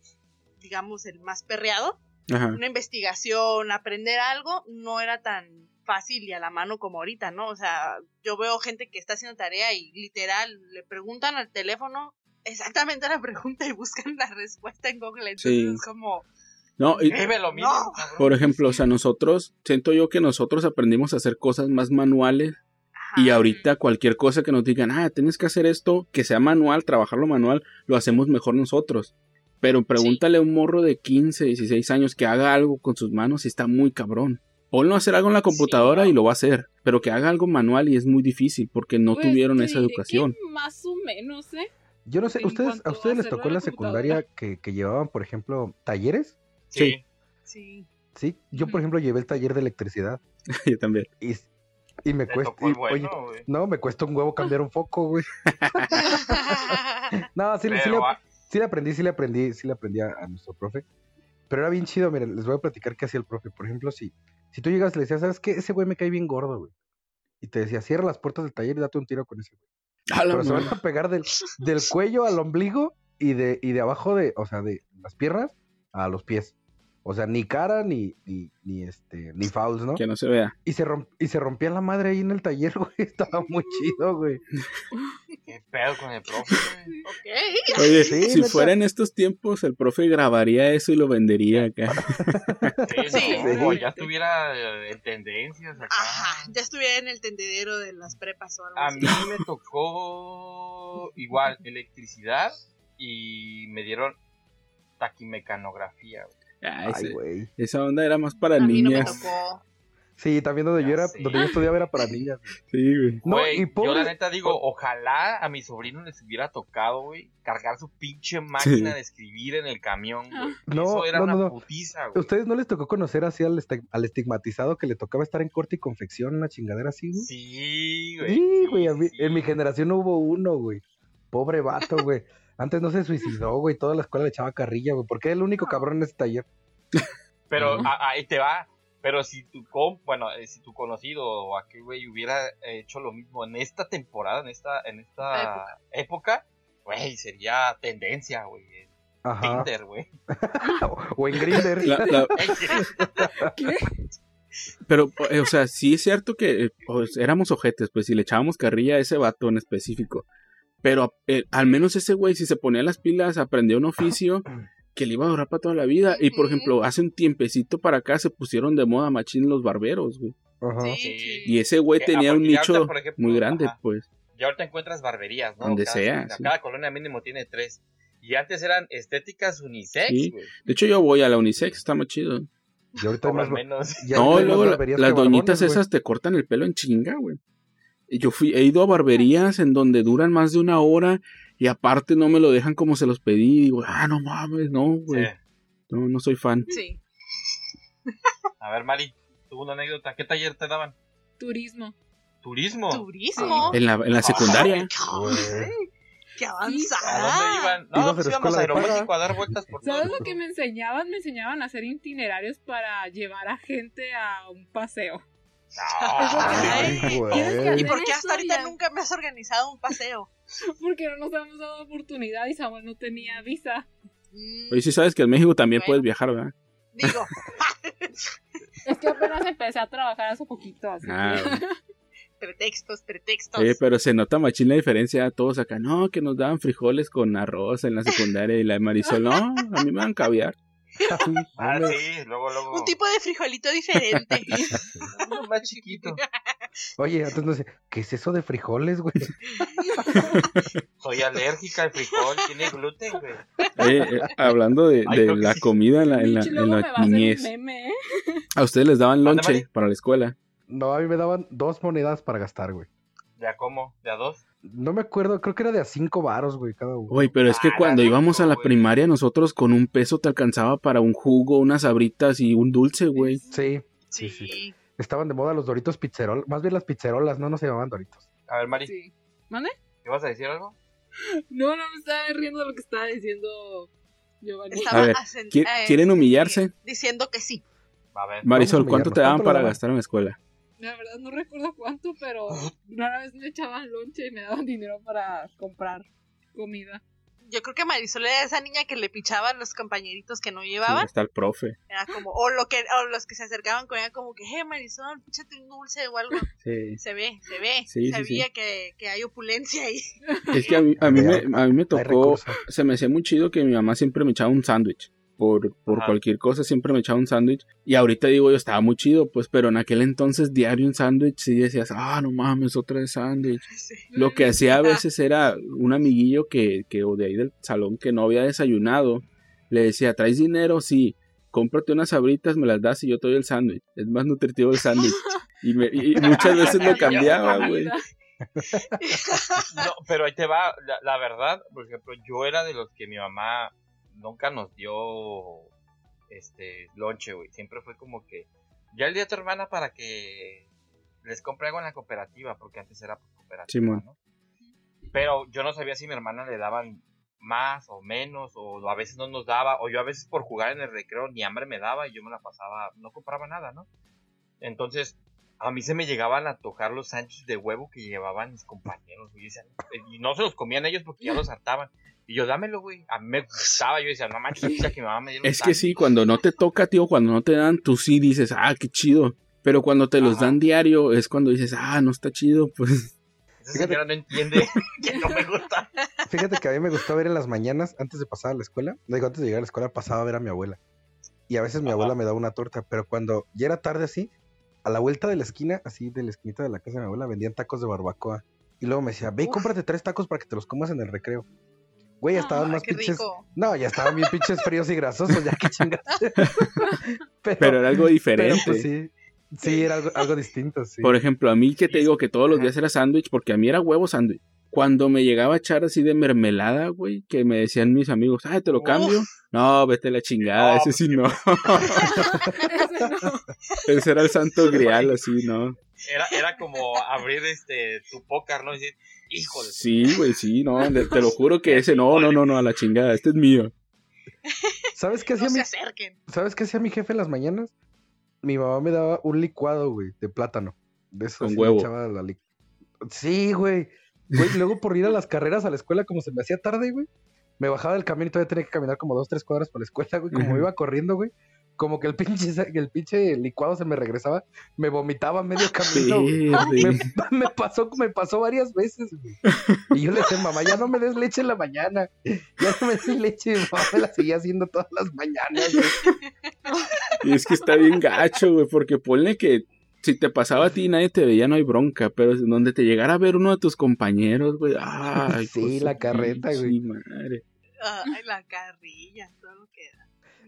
digamos, el más perreado,
Ajá.
una investigación, aprender algo, no era tan fácil y a la mano como ahorita, ¿no? O sea, yo veo gente que está haciendo tarea y literal le preguntan al teléfono exactamente la pregunta y buscan la respuesta en Google. Entonces
Sí.
es como,
No, y,
Vive lo mismo,
No.
por ejemplo, o sea, nosotros, siento yo que nosotros aprendimos a hacer cosas más manuales
ajá,
y ahorita cualquier cosa que nos digan, ah, tienes que hacer esto, que sea manual, trabajarlo manual, lo hacemos mejor nosotros. Pero pregúntale a un morro de 15, 16 años que haga algo con sus manos y está muy cabrón. Ponlo a hacer algo en la computadora
¿no?
y lo va a hacer, pero que haga algo manual y es muy difícil porque no
Pues,
tuvieron esa educación.
Más o menos, ¿eh?
Yo no sé, ¿ustedes, ¿a ustedes les tocó en la secundaria que llevaban, por ejemplo, talleres?
Sí.
Sí.
Sí, yo por ejemplo llevé el taller de electricidad
Yo también.
y, y me cuesta, y- oye,
bueno,
no, me cuesta un huevo cambiar un foco, güey. No, sí, le,
ah,
sí le aprendí, sí le aprendí, sí le aprendí a, a nuestro profe. Pero era bien chido, miren, les voy a platicar qué hacía el profe. Por ejemplo, si, si tú llegas y le decías, ¿sabes qué? Ese güey me cae bien gordo, güey. Y te decía, cierra las puertas del taller y date un tiro con ese güey. Pero se van a pegar del, del cuello al ombligo y de, y de abajo de, o sea, de las piernas a los pies. O sea, ni cara ni, ni, ni este, ni fouls, ¿no?
Que no se vea.
Y se, romp- y se rompía la madre ahí en el taller, güey. Estaba muy chido, güey.
¿Qué pedo con el profe, güey?
Ok.
Oye,
Sí,
si fuera en estos tiempos, el profe grabaría eso y lo vendería acá.
Sí,
Sí.
no,
Sí.
ya estuviera en tendencias acá.
Ajá, ya estuviera en el tendedero de las prepas o algo
A
así.
mí me tocó igual electricidad y me dieron taquimecanografía. güey.
Ah,
Ay, güey.
esa onda era más para
A mí no me
niñas.
tocó.
Sí, también donde
Ya
yo era,
sé.
donde yo estudiaba era para niñas.
Sí, güey.
No,
Güey,
y pobre-
yo la neta digo, ojalá a mi sobrino les hubiera tocado, güey, cargar su pinche máquina
Sí.
de escribir en el camión, güey.
No,
Eso era
no, no,
una
no.
putiza, güey.
¿Ustedes no les tocó conocer así al, este- al estigmatizado que le tocaba estar en corte y confección, una chingadera así, güey?
Sí, güey.
Sí, güey, mí- en mi generación no hubo uno, güey. Pobre vato, güey. Antes no se suicidó, güey. Toda la escuela le echaba carrilla, güey. Porque era el único cabrón en ese taller.
Pero ahí te va. Pero si tu com, bueno, eh, si tu conocido o aquel güey hubiera hecho lo mismo en esta temporada, en esta, en esta época, güey, sería tendencia, güey. Tinder, güey.
o en Grinder.
La- la-
¿Qué?
pero, eh, o sea, sí es cierto que eh, pues, éramos ojetes, pues, si le echábamos carrilla a ese vato en específico. Pero eh, al menos ese güey, si se ponía las pilas, aprendía un oficio que le iba a durar para toda la vida. Y, por ejemplo, hace un tiempecito para acá se pusieron de moda machín los barberos, güey.
Ajá.
Sí,
Sí.
sí.
Y ese güey
Que,
tenía
ah,
un nicho
ahorita, por ejemplo,
muy grande,
ajá.
pues.
Y ahorita encuentras barberías, ¿no?
Donde
cada,
sea, sí.
Cada colonia mínimo tiene tres. Y antes eran estéticas unisex,
Sí.
güey.
De hecho, yo voy a la unisex, está más chido.
Y ahorita más.
menos.
ya
no, luego las
barbones,
doñitas
güey.
esas te cortan el pelo en chinga, güey. Yo fui, he ido a barberías en donde duran más de una hora y aparte no me lo dejan como se los pedí. Y digo, ah, no mames, no, güey.
Sí.
No, no soy fan.
Sí.
A ver, Mali, tuvo una anécdota. ¿Qué taller te daban?
Turismo.
Turismo.
Turismo.
En la, en la secundaria.
Güey.
Qué
¿A
avanzada.
dónde iban?
A
No, pues íbamos a. Aeroméxico a dar vueltas por todo.
¿Sabes lo que me enseñaban? Me enseñaban a hacer itinerarios para llevar a gente a un paseo.
Ay,
que
¿Y por qué hasta ahorita nunca me has organizado un paseo?
Porque no nos habíamos dado oportunidad y Samuel no tenía visa.
Mm,
Oye, sí sabes que en México también
Bueno.
puedes viajar, ¿verdad?
Digo,
Es que apenas empecé a trabajar hace poquito, así
Ah,
que...
bueno.
pretextos, pretextos.
Oye, pero se nota machín la diferencia. Todos acá, no, que nos daban frijoles con arroz en la secundaria y la de Marisol, no, a mí me dan caviar.
Ah, sí, luego, luego.
Un tipo de frijolito diferente.
Uno más chiquito.
Oye, no sé, ¿qué es eso de frijoles, güey?
Soy alérgica al frijol, tiene gluten, güey.
Oye, eh, hablando de,
Ay,
la
sí.
comida en la, en la, en niñez,
meme, ¿eh?
a ustedes les daban
¿Mande,
lonche para la escuela.
No, a mí me daban dos monedas para gastar, güey.
¿De a cómo? ¿De a dos?
No me acuerdo, creo que era de a cinco varos, güey, cada uno.
Oye, pero es que
Ah,
cuando íbamos a la
güey.
primaria, nosotros con un peso te alcanzaba para un jugo, unas abritas y un dulce, güey.
Sí,
Sí.
sí. estaban de moda los doritos pizzerol, más bien las pizzerolas, no, no se llamaban doritos.
A ver, Mari,
Sí. ¿Mande?
¿qué vas a decir algo?
No, no me estaba riendo de lo que estaba diciendo Giovanni.
Estaba
A ver,
hacen-
¿qui-
eh,
¿quieren humillarse?
Diciendo que sí.
A ver.
Marisol, ¿cuánto te daban
¿Cuánto
para gastar en la escuela?
La verdad no recuerdo cuánto, pero rara vez me echaban lonche y me daban dinero para comprar comida.
Yo creo que Marisol era esa niña que le pichaban los compañeritos que no
Sí,
llevaban.
está el profe.
Era como, o lo que, o los que se acercaban con ella como que, hey Marisol, píchate un dulce o algo.
Sí.
Se ve, se ve.
Sí, sí,
Sabía
sí.
Que, que hay opulencia ahí.
Es que a mí, a mí, me, a mí me tocó, se me hacía muy chido que mi mamá siempre me echaba un sándwich. Por, por
Ajá.
cualquier cosa siempre me echaba un sándwich. Y ahorita digo yo, estaba muy chido, pues, pero en aquel entonces diario un sándwich sí decías, ah, no mames, otra de sándwich.
Sí.
Lo que hacía a veces era un amiguillo que, que, o de ahí del salón que no había desayunado, le decía, ¿traes dinero? Sí, cómprate unas sabritas, me las das y yo te doy el sándwich. Es más nutritivo el sándwich. Y, me- y muchas veces lo cambiaba, güey.
No, pero ahí te va, la, la verdad, por ejemplo, yo era de los que mi mamá nunca nos dio este lonche, güey. Siempre fue como que ya el día de tu hermana para que les compre algo en la cooperativa, porque antes era cooperativa,
Simón.
¿no? Pero yo no sabía si a mi hermana le daban más o menos, o a veces no nos daba, o yo a veces por jugar en el recreo ni hambre me daba y yo me la pasaba, no compraba nada, ¿no? Entonces, a mí se me llegaban a tocar los sándwiches de huevo que llevaban mis compañeros, güey, y decían- y no se los comían ellos porque ya los hartaban. Y yo, dámelo, güey. A mí me gustaba. Yo decía, no manches, que mi mamá me un
Es que
sándwich".
sí, cuando no te toca, tío, cuando no te dan, tú sí dices, ah, qué chido. Pero cuando te los dan diario, es cuando dices, ah, no está chido, pues.
Esa
Fíjate-
señora no entiende que no me gusta.
Fíjate que a mí me gustaba ver en las mañanas, antes de pasar a la escuela, no digo, antes de llegar a la escuela, pasaba a ver a mi abuela. Y a veces mi
Ajá.
abuela me daba una torta, pero cuando ya era tarde así, a la vuelta de la esquina, así de la esquinita de la casa de mi abuela, vendían tacos de barbacoa. Y luego me decía, ve
Uf.
cómprate tres tacos para que te los comas en el recreo. Güey, ya estaban más pinches.
rico.
No, ya estaban bien pinches fríos y grasosos, ya que chingas. pero,
Pero era algo
pero,
diferente.
pues sí. Sí, era algo, algo distinto, sí.
Por ejemplo, a mí que te digo que todos los días era sándwich, porque a mí era huevo sándwich. Cuando me llegaba a echar así de mermelada, güey, que me decían mis amigos, ay, te lo
Uf.
cambio. No, vete a la chingada,
No,
ese sí
qué
no.
Ese no.
ese era el santo grial, así, ¿no?
Era, era como abrir este tu pócar, ¿no? Y decir, su-
Sí, güey, sí, no, te lo juro que ese no, no, no, no, a la chingada, este es mío.
¿Sabes qué hacía
No
mi
se acerquen.
¿Sabes qué hacía mi jefe en las mañanas? Mi mamá me daba un licuado, güey, de plátano. De eso
Con huevo.
echaba la li- Sí, güey. Güey, luego por ir a las carreras a la escuela, como se me hacía tarde, güey, me bajaba del camino y todavía tenía que caminar como dos, tres cuadras por la escuela, güey. Como
Ujú.
iba corriendo, güey. Como que el pinche, el pinche licuado se me regresaba, me vomitaba a medio camino. güey.
Verde.
Me, me pasó, me pasó varias veces, güey. Y yo le decía, mamá, ya no me des leche en la mañana. Ya no me des leche. Mamá me la seguía haciendo todas las mañanas, güey.
Y es que está bien gacho, güey, porque ponle que si te pasaba a ti y nadie te veía, no hay bronca, pero donde te llegara a ver uno de tus compañeros, güey, ay,
Sí,
pues,
la carreta,
pinche
güey.
madre.
Ay, la carrilla, todo lo que da.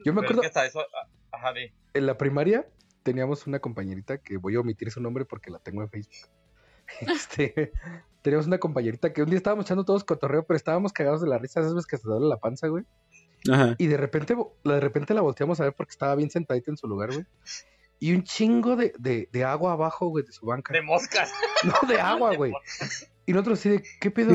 Yo me
es
acuerdo,
que hasta eso. ah, Ajá, de.
en la primaria teníamos una compañerita que voy a omitir su nombre porque la tengo en Facebook. Este, teníamos una compañerita que un día estábamos echando todos cotorreo, pero estábamos cagados de la risa, esas veces que se duele la panza, güey.
Ajá.
Y de repente, de repente la volteamos a ver porque estaba bien sentadita en su lugar, güey. Y un chingo de, de, de agua abajo, güey, de su banca.
De moscas.
No, de agua, güey. Y nosotros así de, ¿qué pedo?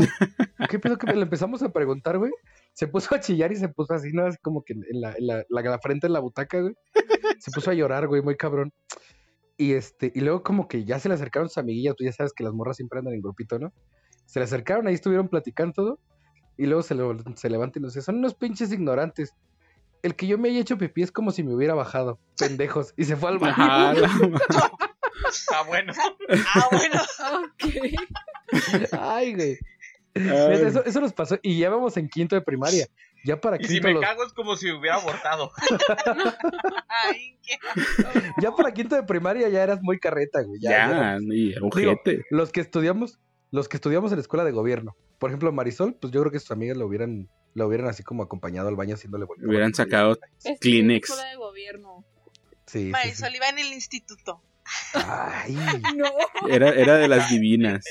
¿Qué pedo? que Le empezamos a preguntar, güey. Se puso a chillar y se puso así, ¿no? Así como que en la, en la, la- la frente en la butaca, güey. Se puso a llorar, güey, muy cabrón. Y este, y luego como que ya se le acercaron sus amiguillas, tú ya sabes que las morras siempre andan en grupito, ¿no? Se le acercaron, ahí estuvieron platicando todo. Y luego se, le- se levanta y nos dice, son unos pinches ignorantes. El que yo me haya hecho pipí es como si me hubiera bajado. Pendejos. Y se fue al baño.
Ma-
Ah, bueno.
Ah, bueno.
Ok.
Ay, güey. Eso, eso nos pasó. Y ya vamos en quinto de primaria. Ya para
Y si
quinto
me
los-
cago es como si hubiera abortado.
Ay, qué.
Ya para quinto de primaria ya eras muy carreta, güey. Ya, ya
Ya, y
los que estudiamos, los que estudiamos en la escuela de gobierno. Por ejemplo, Marisol, pues yo creo que sus amigas lo hubieran, lo hubieran así como acompañado al baño haciéndole vuelta.
Hubieran sacado
Es
Kleenex.
escuela de gobierno.
Sí, sí,
Marisol
sí.
iba en el instituto.
Ay,
No.
Era, era de las divinas.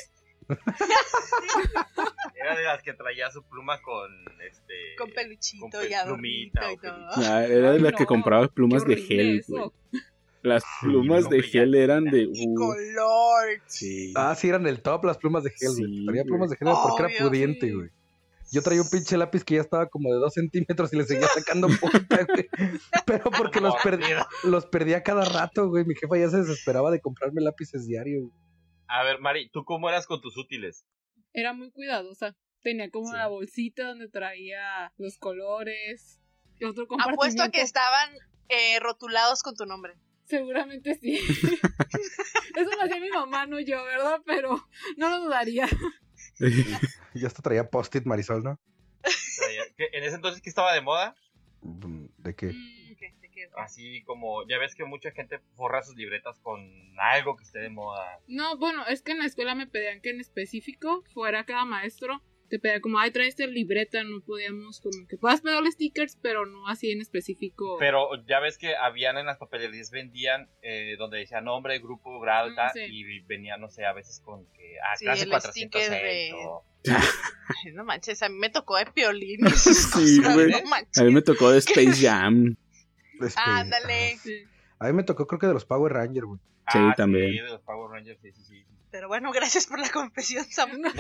Era de las que traía su pluma con este.
Con peluchito
con
y adornito
plumita
y
o
todo.
Ah, Era de las que compraba plumas de gel, güey. Las plumas
no
de gel eran de. Uh,
color.
sí.
ah, sí, eran el top las plumas de gel, güey.
Sí,
Traía plumas de gel porque era pudiente,
sí.
güey. Yo traía un pinche lápiz que ya estaba como de dos centímetros y le seguía sacando punta, güey. Pero porque los, perdí,
Mordida.
los perdía cada rato, güey. Mi jefa ya se desesperaba de comprarme lápices diario. güey.
A ver, Mari, ¿tú cómo eras con tus útiles?
Era muy cuidadosa. Tenía como
Sí.
la bolsita donde traía los colores. Y otro
Apuesto a
compartimiento.
que estaban eh, rotulados con tu nombre.
Seguramente sí. Eso lo hacía mi mamá, no yo, ¿verdad? Pero no lo dudaría.
Y hasta traía post-it Marisol, ¿no?
Traía- ¿qué- ¿En ese entonces qué estaba de moda?
Mm, ¿De qué?
Así como, ya ves que mucha gente forra sus libretas con algo que esté de moda.
No, bueno, es que en la escuela me pedían que en específico fuera cada maestro. Te pedía como, ay, traes esta libreta, no podíamos como que puedas pegarle stickers, pero no así en específico.
Pero ya ves que habían en las papelerías, vendían eh, donde decía nombre, grupo, grado y
Mm, sí.
y venía, no sé, a veces con que, ah,
Sí,
clase
el
406
sticker de-
o-
Ay, no manches, a mí me tocó de piolín. y esas
Sí,
cosas,
güey.
no manches.
A mí me tocó de Space Jam.
Ándale.
Sí.
A mí me tocó creo que de los Power Rangers, güey.
Sí,
Ah,
también.
de los Power Rangers, sí, sí, sí.
Pero bueno, gracias por la confesión, Sam.
No,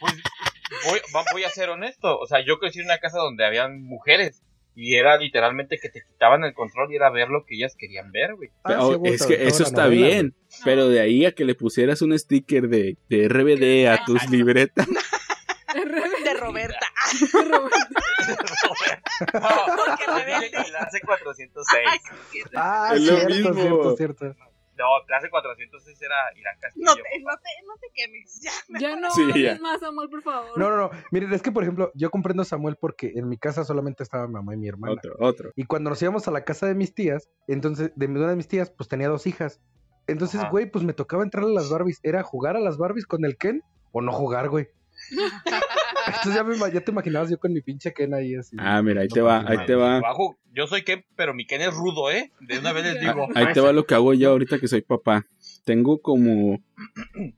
pues, voy, a ser honesto. O sea, yo crecí en una casa donde habían mujeres. Y era literalmente que te quitaban el control y era ver lo que ellas querían ver, güey.
Ah,
Oh,
sí,
es que eso está
novela,
bien. Pero de ahí a que le pusieras un sticker de, de RBD a tus libretas.
De Roberta.
no, que dice clase 406.
Ah,
Es lo
cierto,
mismo.
cierto, cierto.
No, clase 406 era Irán Castillo.
No te, no te, no te quemes. Ya,
Ya no
Sí,
hables
ya.
más, Samuel, por favor.
No, no, no. Miren, es que por ejemplo, yo comprendo a Samuel porque en mi casa solamente estaba mi mamá y mi hermana.
Otro, otro.
Y cuando nos íbamos a la casa de mis tías, entonces, de una de mis tías, pues tenía dos hijas. Entonces,
Ajá.
güey, pues me tocaba entrar a las Barbies. ¿Era jugar a las Barbies con el Ken o no jugar, güey? Entonces ya, me, ya te imaginabas yo con mi pinche Ken ahí así.
Ah, mira, ahí
No
te va, ahí te va.
Bajo, yo soy Ken, pero mi Ken es rudo, ¿eh? De una vez les digo.
Ahí te va lo que hago yo ahorita que soy papá. Tengo como.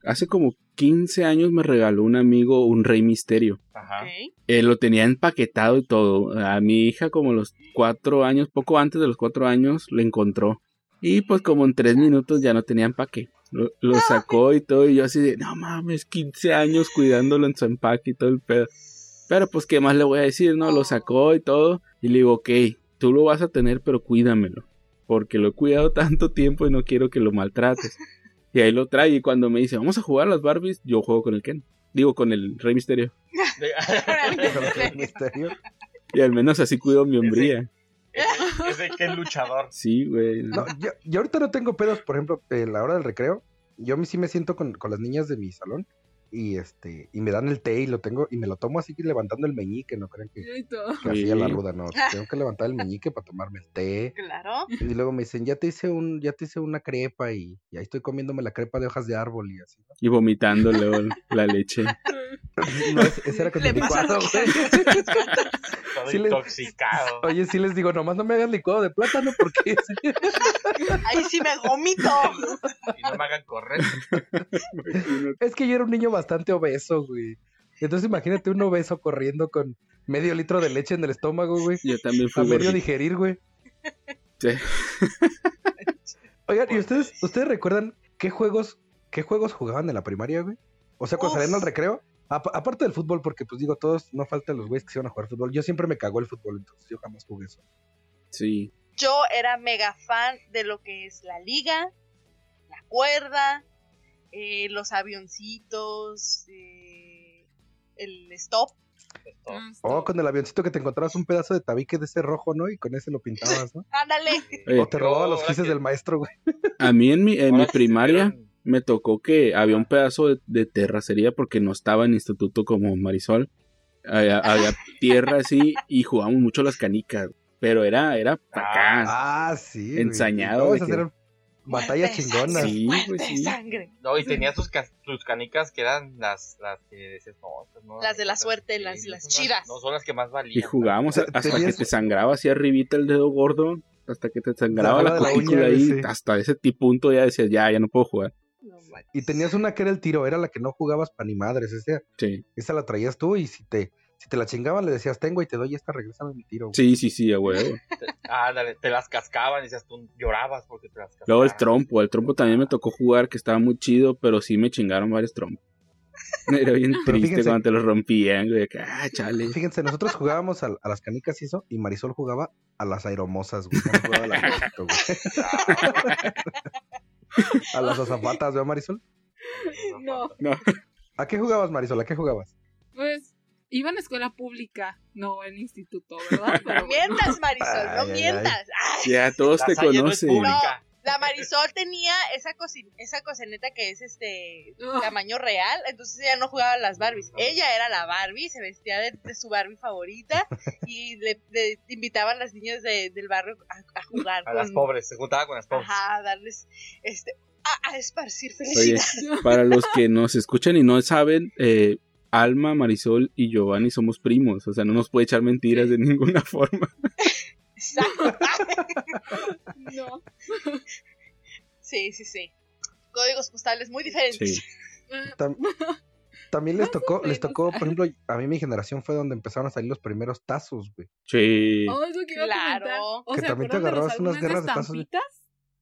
Hace como 15 años me regaló un amigo un Rey Misterio.
Ajá.
Eh, lo tenía empaquetado y todo. A mi hija, como los cuatro años, poco antes de los cuatro años, lo encontró. Y pues, como en tres minutos ya no tenía empaque. Lo, lo sacó y todo. Y yo así de, no mames, 15 años cuidándolo en su empaque y todo el pedo. Pero pues, ¿qué más le voy a decir? No, lo sacó y todo. Y le digo, ok, tú lo vas a tener, pero cuídamelo. Porque lo he cuidado tanto tiempo y no quiero que lo maltrates. Y ahí lo trae. Y cuando me dice, vamos a jugar a las Barbies, yo juego con el Ken. Digo, con el Rey Misterio.
Con el Rey Misterio.
Y al menos así cuido mi hombría.
Ese Ken luchador.
Sí, güey.
No, yo, yo ahorita no tengo pedos, por ejemplo, en la hora del recreo. Yo sí me siento con, con las niñas de mi salón y este y me dan el té y lo tengo y me lo tomo así levantando el meñique, no crean que, que así a la ruda, no. Tengo que levantar el meñique para tomarme el té.
Claro.
Y luego me dicen, ya te hice un, ya te hice una crepa y, y ahí estoy comiéndome la crepa de hojas de árbol y así. ¿no?
Y vomitando luego la leche.
No, ese, era con
Le
el licuado, güey.
Todo
Sí
intoxicado.
Oye, sí les digo, nomás no me hagan licuado de plátano porque
Ahí sí me vomito.
Y no me hagan correr.
es que yo era un niño bastante obeso, güey. Entonces imagínate un obeso corriendo con medio litro de leche en el estómago, güey.
Yo también
A
fui
medio
gordito.
digerir, güey.
Sí.
Oigan, ¿y ustedes, ustedes recuerdan qué juegos, qué juegos jugaban en la primaria, güey? O sea, cuando salían al recreo, apa- aparte del fútbol, porque pues digo, todos, no faltan los güeyes que se iban a jugar fútbol. Yo siempre me cagó el fútbol, entonces yo jamás jugué eso.
Sí.
Yo era mega fan de lo que es la liga, la cuerda, eh, los avioncitos, eh, el stop.
Esto.
Ah,
Oh, con el avioncito que te encontrabas un pedazo de tabique de ese rojo, ¿no? Y con ese lo pintabas, ¿no?
Ándale.
Oye,
O te robaba los
que-
del maestro, güey.
a mí en mi, en mi
Ahora
primaria me tocó que había un pedazo de, de terracería porque no estaba en instituto como Marisol. Había, había tierra así y jugábamos mucho las canicas. Pero era, era pa' acá.
Ah, sí.
Ensañado
No, chingonas.
sangre,
Sí, pues sí.
sangre.
No, y tenía sus, ca- sus canicas que eran las, las que decías, no, estas no.
Las de la suerte,
sí,
las- las chidas.
No son las que más
Y
valían.
jugábamos a-
Te-
hasta que te sangraba así arribita el dedo gordo. Hasta que te sangraba
La
la, cutícula ahí.
sí.
Hasta ese ti- punto ya decías, ya, ya no puedo jugar.
No.
Y tenías una que era el tiro, era la que no jugabas pa' ni madres. Esa,
Sí,
esa la traías tú y si te, si te la chingaban le decías, tengo y te doy esta, regrésame mi tiro. güey.
sí, sí, sí, a huevo.
Ah, dale, te las cascaban y decías, tú llorabas porque te las cascaban.
Luego el trompo, el trompo también me tocó jugar, que estaba muy chido, pero sí me chingaron varios trompos. Era bien triste
fíjense-
cuando te los rompían, güey. que, Ah, chale.
Fíjense, nosotros jugábamos a, a las canicas y eso, y Marisol jugaba a las aeromosas, güey. No jugaba a la avioncito, güey. A las azafatas, ¿verdad, Marisol?
No,
¿A qué jugabas, Marisol? ¿A qué jugabas?
pues iba en escuela pública, no en instituto, ¿verdad? Pero
No
bueno.
mientas, Marisol, no
Ay, ay, ay.
mientas. Ay,
Ya todos
La
te
no
conocen.
la Marisol tenía esa, cocin esa cocineta que es este tamaño real, entonces ella no jugaba a las Barbies. Ella era la Barbie, se vestía de, de su Barbie favorita y le, le invitaba a las niñas de- del barrio a, a jugar.
A las pobres, se juntaba con las pobres.
Ajá, a darles este a, a esparcir
Oye,
felicidad.
para los que nos escuchan y no saben, eh, Alma, Marisol y Giovanni somos primos. O sea, no nos puede echar mentiras de ninguna forma.
Exacto.
No.
Sí, sí, sí. Códigos postales muy diferentes.
Sí.
Tam- También les tocó, les tocó, por ejemplo, a mí mi generación fue donde empezaron a salir los primeros tazos, güey.
Sí.
Oh, que iba.
Claro.
O
Que
sea,
también te
¿acuerdan de los
agarrabas unas guerras de tazos?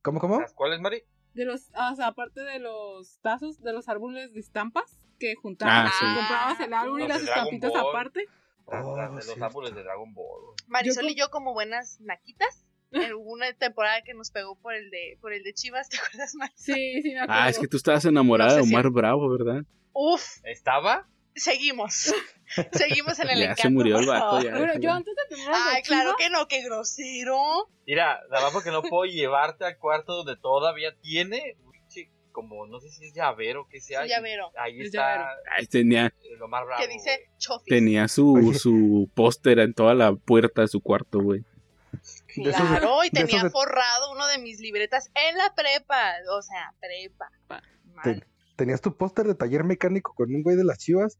¿Cómo, cómo?
¿Las cuáles, Mari?
De los, ah, o sea, aparte de los tazos, de los árboles de estampas que juntabas,
Ah, sí.
comprabas el árbol y
Los
las estampitas
Ball.
aparte.
Oh,
los árboles de Dragon Ball.
Marisol
Yo
y yo como buenas naquitas. En una temporada que nos pegó por el de por el de Chivas, ¿te acuerdas más?
Sí, sí, me acuerdo.
Ah, es que tú estabas enamorada
No sé
de
si-
Omar Bravo, ¿verdad?
Uf,
¿Estaba?
seguimos. Seguimos en el
Ya
encanto.
se murió el vato, ya.
Bueno, yo antes de terminar
Ay,
de
claro que no, qué grosero.
Mira, nada más porque no puedo llevarte al cuarto donde todavía tiene como no sé si es llavero que sea.
Sí, llavero.
Ahí
Es
está
llavero.
Tenía,
lo más bravo.
Que dice. Chofis.
tenía su, su póster en toda la puerta de su cuarto, güey.
De-
Claro, y tenía
de-
forrado uno de mis libretas en la prepa. O sea, prepa. Mal.
¿Tenías tu póster de taller mecánico con un güey de las chivas?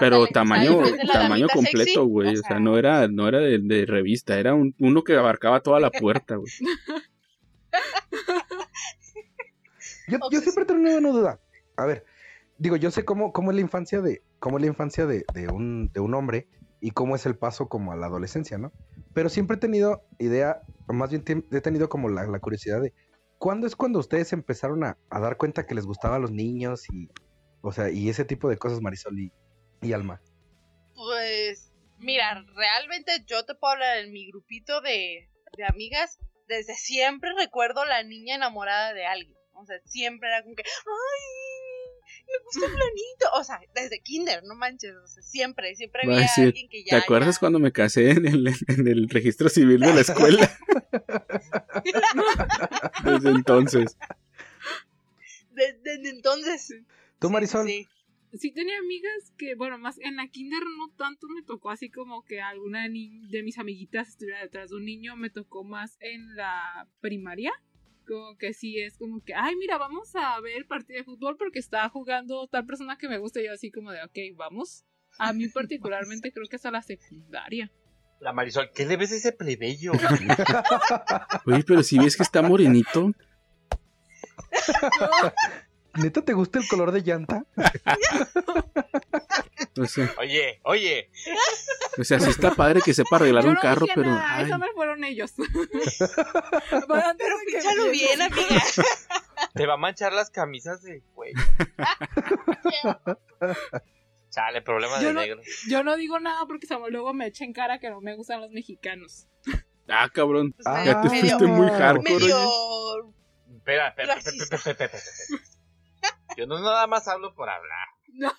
Pero
Ándale,
tamaño, tamaño completo, güey. O sea, no era, no era de, de revista, era un, uno que abarcaba toda la puerta, güey.
Yo, yo siempre he tenido una duda. A ver, digo, yo sé cómo, cómo es la infancia de, cómo es la infancia de, de un, de un hombre y cómo es el paso como a la adolescencia, ¿no? Pero siempre he tenido idea, o más bien he tenido como la, la curiosidad de ¿cuándo es cuando ustedes empezaron a, a dar cuenta que les gustaban los niños y, o sea, y ese tipo de cosas, Marisol y, y Alma?
Pues, mira, realmente yo te puedo hablar en mi grupito de, de amigas. Desde siempre recuerdo la niña enamorada de alguien. O sea, siempre era como que, ¡ay! Me gusta fulanito. O sea, desde kinder, no manches. O sea, siempre, siempre había
decir,
alguien que ya.
¿Te acuerdas
ya-
cuando me casé en el, en el registro civil de la escuela? Desde entonces.
De- Desde entonces.
¿Tú,
Sí,
Marisol?
sí.
sí tenía amigas que, bueno, más en la kinder no tanto me tocó así como que alguna ni- de mis amiguitas estuviera detrás de un niño, me tocó más en la primaria. Como que sí es como que, ay, mira, vamos a ver partido de fútbol porque está jugando tal persona que me gusta. Y yo así como de, ok, vamos. A mí particularmente creo que hasta la secundaria.
La Marisol, ¿qué le ves a ese plebeyo?
Oye, pero si ves que está morenito.
¿Neta te gusta el color de llanta?
O sea,
oye, oye,
o sea, sí está padre que sepa arreglar
Yo
un
no
carro,
dije
pero.
nada,
ay,
Eso me fueron ellos. Pero de
píchalo bien, amiga.
te va a manchar las camisas del güey. Chale, problema
Yo
de
no-
negro.
Yo no digo nada porque luego me echa en cara que no me gustan los mexicanos.
Ah, cabrón.
Pues
Ah,
Ya te
medio-
fuiste muy hardcore, oye.
medio
Espera, espera, espera,
Racista.
espera, espera, espera, espera. Yo no nada más hablo por hablar.
No.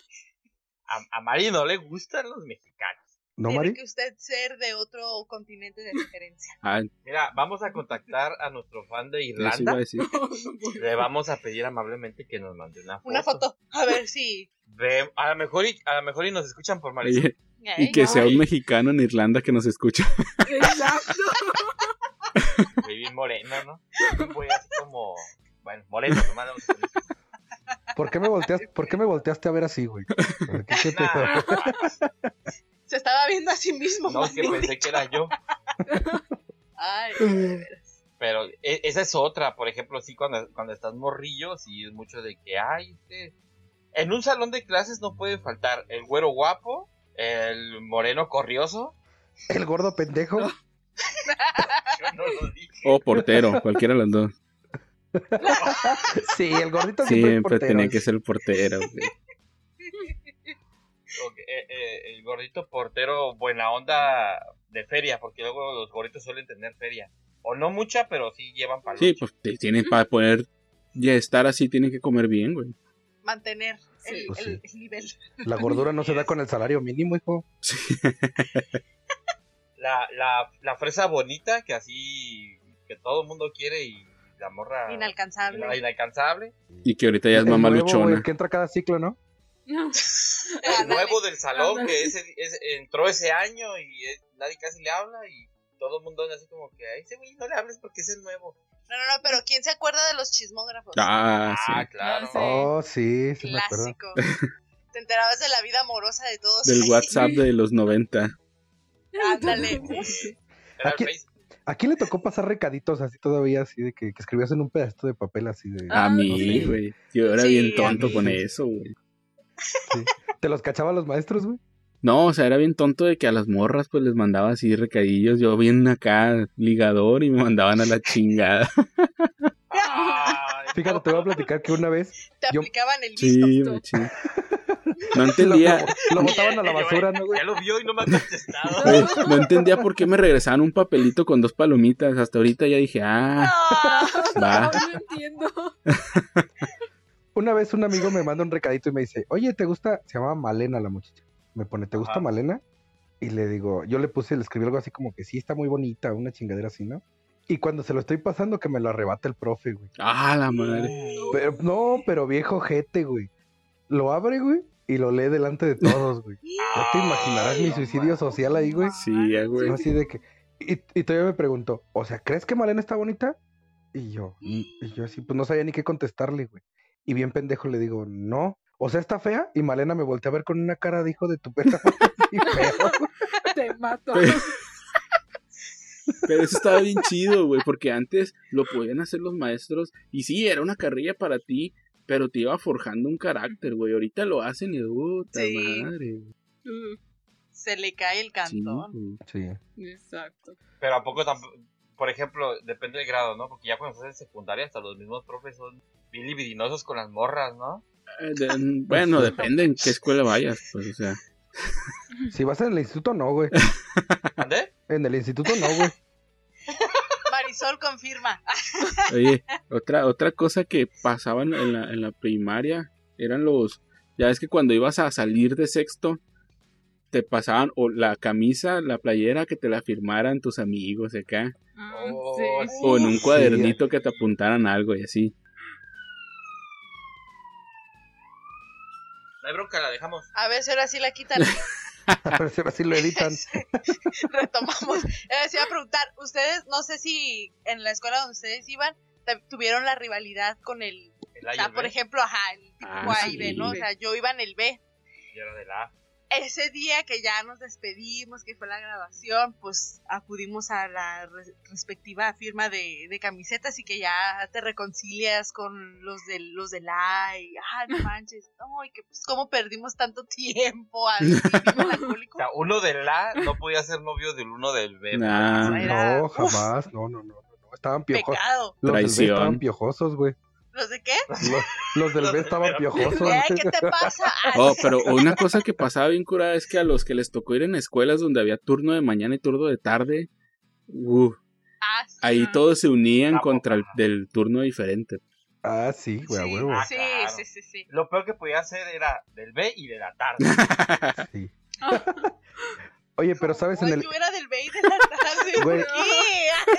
A, a Mari no le gustan los mexicanos.
¿No,
Tiene
Mari?
que usted ser de otro continente de referencia.
Ah,
Mira, vamos a contactar a nuestro fan de
eso iba a
Irlanda.
decir.
Le vamos a pedir amablemente que nos mande una foto.
Una foto. A ver si.
A lo mejor y, a lo mejor y nos escuchan por.
Oye, y
Ay,
que sea un mexicano en Irlanda que nos escucha.
Exacto.
Muy bien moreno, ¿no? Un güey así como. Bueno, moreno, nomás.
¿Por qué me volteaste, ¿por qué me volteaste a ver así, güey? ¿Qué- qué pedo?
Nah,
Se estaba viendo a sí mismo.
no, es que pensé que era yo.
Ay, veras.
Pero e- esa es otra, por ejemplo, sí, cuando, cuando estás morrillo, sí es mucho de que, ay, este... En un salón de clases no puede faltar el güero guapo, el moreno corrioso.
El gordo pendejo.
Yo no lo dije.
O portero, cualquiera de los dos.
Sí, el gordito siempre, portero.
tenía que ser portero. güey.
Ok, eh, eh, el gordito portero buena onda de feria, porque luego los gorditos suelen tener feria. O no mucha, pero sí llevan para
Sí, pues tienen para poder ya estar así, tienen que comer bien, güey.
Mantener
Sí,
el,
pues
el- el nivel.
La gordura no se da con el salario mínimo, hijo.
la, la, la fresa bonita, que así, que todo el mundo quiere y la morra...
Inalcanzable.
la inalcanzable.
Y que ahorita ya es mamá luchona.
el que entra cada ciclo, ¿no?
No.
el nuevo del salón que ese, ese- entró ese año y eh, nadie casi le habla y todo el mundo anda así como que a ese güey no le hables porque es el nuevo.
No, no, no, pero ¿quién se acuerda de los chismógrafos?
Ah, sí.
Ah, claro.
Sé.
Oh, sí, sí me acuerdo.
Clásico. Te enterabas de la vida amorosa de todos.
Del
ahí.
WhatsApp de los 90.
Ándale.
Era el
Aquí-
Face.
¿A quién le tocó pasar recaditos así todavía, así de que, que escribías en un pedacito de papel así de...
A mí,
sí.
güey. Yo era
Sí,
bien tonto con eso, güey.
¿Te los cachaban los maestros, güey?
No, o sea, era bien tonto de que a las morras pues les mandaba así recadillos. Yo bien acá ligador y me mandaban a la chingada.
Fíjate, te voy a platicar que una vez
Te
Yo-
aplicaban el
Sí,
visto.
machín. No entendía,
lo botaban a la basura, ¿no, güey?
Ya lo vio y no me ha contestado.
güey, no entendía por qué me regresaban un papelito con dos palomitas. Hasta ahorita ya dije, ah,
Ah,
va.
No, no entiendo.
Una vez un amigo me manda un recadito y me dice, oye, ¿te gusta? Se llama Malena la muchacha. Me pone, ¿te gusta
Ajá.
Malena? Y le digo, yo le puse, le escribí algo así como que sí, está muy bonita, una chingadera así, ¿no? Y cuando se lo estoy pasando, que me lo arrebata el profe, güey.
Ah, la madre.
Pero, no, pero viejo jete, güey. Lo abre, güey, y lo lee delante de todos, güey. Ya te imaginarás mi suicidio social ahí, güey.
Sí, güey.
Así de que... Y, y todavía me preguntó, o sea, ¿crees que Malena está bonita? Y yo, y yo así, pues no sabía ni qué contestarle, güey. Y bien pendejo le digo, no. O sea, está fea. Y Malena me voltea a ver con una cara de hijo de tu perra. así feo.
Te mato.
Pero- Pero eso estaba bien chido, güey, porque antes lo podían hacer los maestros y sí, era una carrilla para ti, pero te iba forjando un carácter, güey. Ahorita lo hacen y puta
Sí.
madre.
Uh,
Se le cae el
Sí,
cantón.
güey.
Sí.
exacto.
Pero a poco tampoco, por ejemplo, depende del grado, ¿no? Porque ya cuando estás en secundaria hasta los mismos profes son bien libidinosos con las morras, ¿no?
Eh, de- bueno, depende en qué escuela vayas, pues, o sea.
Si vas en el instituto, no, güey.
¿Ande?
En el instituto, no, güey.
Marisol confirma.
Oye, otra, otra cosa que pasaba en la, en la primaria eran los. Ya ves que cuando ibas a salir de sexto, te pasaban o la camisa, la playera que te la firmaran tus amigos acá,
Ah,
Oh,
sí.
o en un
Sí.
cuadernito que te apuntaran algo y así.
No hay bronca, la dejamos.
A ver si ahora sí la quitan.
A ver si ahora sí lo editan.
Retomamos. Eh, se iba a preguntar, ustedes, no sé si en la escuela donde ustedes iban, tuvieron la rivalidad con el,
El
o
A y
sea, por ejemplo, ajá, el típico
Ah,
A y B,
sí.
¿no? O sea, yo iba en el B.
yo era del A.
Ese día que ya nos despedimos, que fue la grabación, pues acudimos a la re- respectiva firma de, de camisetas y que ya te reconcilias con los del, los del A y, ah, no manches, no, y que pues cómo perdimos tanto tiempo al nivel
O sea, uno del A no podía ser novio del uno del B.
Nah.
Era,
No, jamás. No, no, no. Estaban piojosos.
pecado.
Los del B
Traición.
estaban piojosos, güey.
¿Los de qué?
Los, los del B estaban piojosos.
¿Eh? ¿Qué te pasa? Ah,
Oh, pero una cosa que pasaba bien curada es que a los que les tocó ir en escuelas donde había turno de mañana y turno de tarde, uh,
ah, sí.
ahí todos se unían
Ah,
contra el del turno diferente.
Ah, sí, güey, a
Sí,
huevo.
Ah,
sí,
claro.
sí, sí, sí.
Lo peor que podía hacer era del B y de la tarde.
Sí. Oye, pero sabes, en el,
yo era del B y de la tarde.
Güey.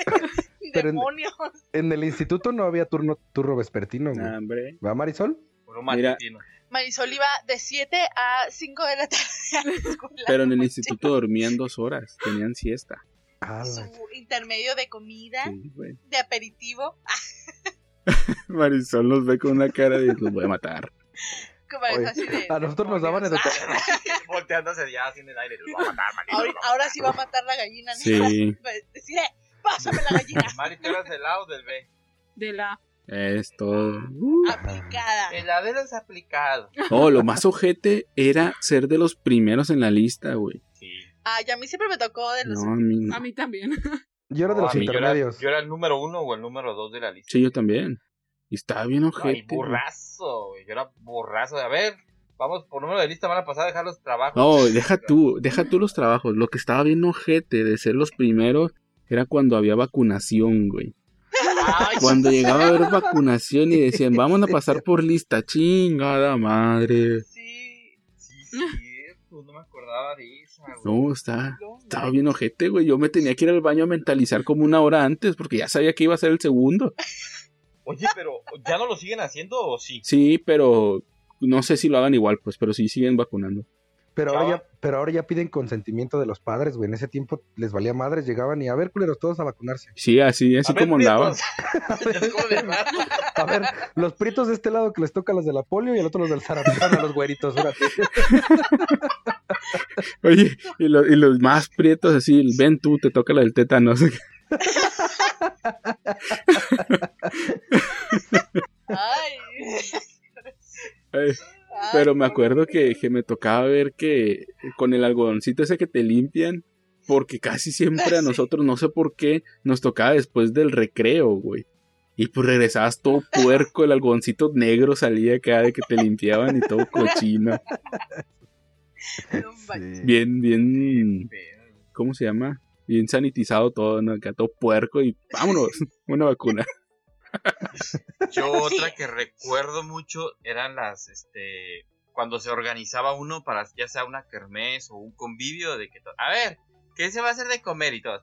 ¿Por qué?
Pero en-
Demonios.
en el instituto no había turno, turno vespertino, güey.
Nah, hombre.
¿Va, Marisol?
Por un
Mira.
matutino.
Marisol iba de 7 a 5 de la tarde a la escuela.
Pero en el instituto dormían dos horas, tenían siesta.
Ah,
Su intermedio de comida,
Sí,
de aperitivo.
Marisol nos ve con una cara de los voy a matar.
Como es
Oye,
así de,
a nosotros nos daban educación.
Volteándose ya así en el aire. Los va a matar, Mari.
Ahora, ahora sí va a matar la gallina.
Sí.
¿no? Decirle, pásame la gallina.
Mari, ¿tú eras del A o del B?
De la.
Es todo. Uh.
Aplicada.
El A de los aplicado.
Oh, lo más ojete era ser de los primeros en la lista, güey.
Sí.
Ay, a mí siempre me tocó de los.
No, a mí no.
A mí también.
Yo era de
No,
los
a mí yo era-
intermedios.
Yo era, el número uno o el número dos de la lista.
Sí, yo también. Y estaba bien
Ay,
ojete. güey.
burrazo, güey. Yo era burrazo. A ver, vamos por número de lista, van a pasar a dejar los trabajos.
No, deja tú, deja tú los trabajos. Lo que estaba bien ojete de ser los primeros era cuando había vacunación, güey.
Ay,
Cuando llegaba a haber vacunación y decían, vamos a pasar por lista, chingada madre.
Sí.
Sí, cierto, no me acordaba de esa, güey.
No, está, estaba bien ojete, güey. Yo me tenía que ir al baño a mentalizar como una hora antes porque ya sabía que iba a ser el segundo.
Oye, pero ¿ya no lo siguen haciendo o sí?
Sí, pero no sé si lo hagan igual, pues, pero sí siguen vacunando.
Pero ahora,
Ya.
pero ahora ya piden consentimiento de los padres, güey. En ese tiempo les valía madres, llegaban y a ver, culeros, todos a vacunarse.
Sí, así, así
A ver,
como andaba.
prietos. Ya es como de raro.
A ver, los pritos de este lado que les toca los de la polio y el otro los del sarampión a los güeritos. órale.
Oye, y, lo- y los más prietos así, ven tú, te toca la del tétano.
Ay.
Pero me acuerdo que, que me tocaba ver que con el algodoncito ese que te limpian, porque casi siempre a nosotros, no sé por qué, nos tocaba después del recreo, güey. Y pues regresabas todo puerco, el algodoncito negro salía cada vez que te limpiaban y todo cochino.
Sí.
Bien, bien, ¿cómo se llama? Bien sanitizado todo, ¿no? Acá todo puerco y vámonos, una vacuna.
Yo otra que recuerdo mucho eran las, este, cuando se organizaba uno para ya sea una kermés o un convivio de que, a ver, ¿qué se va a hacer de comer y todo?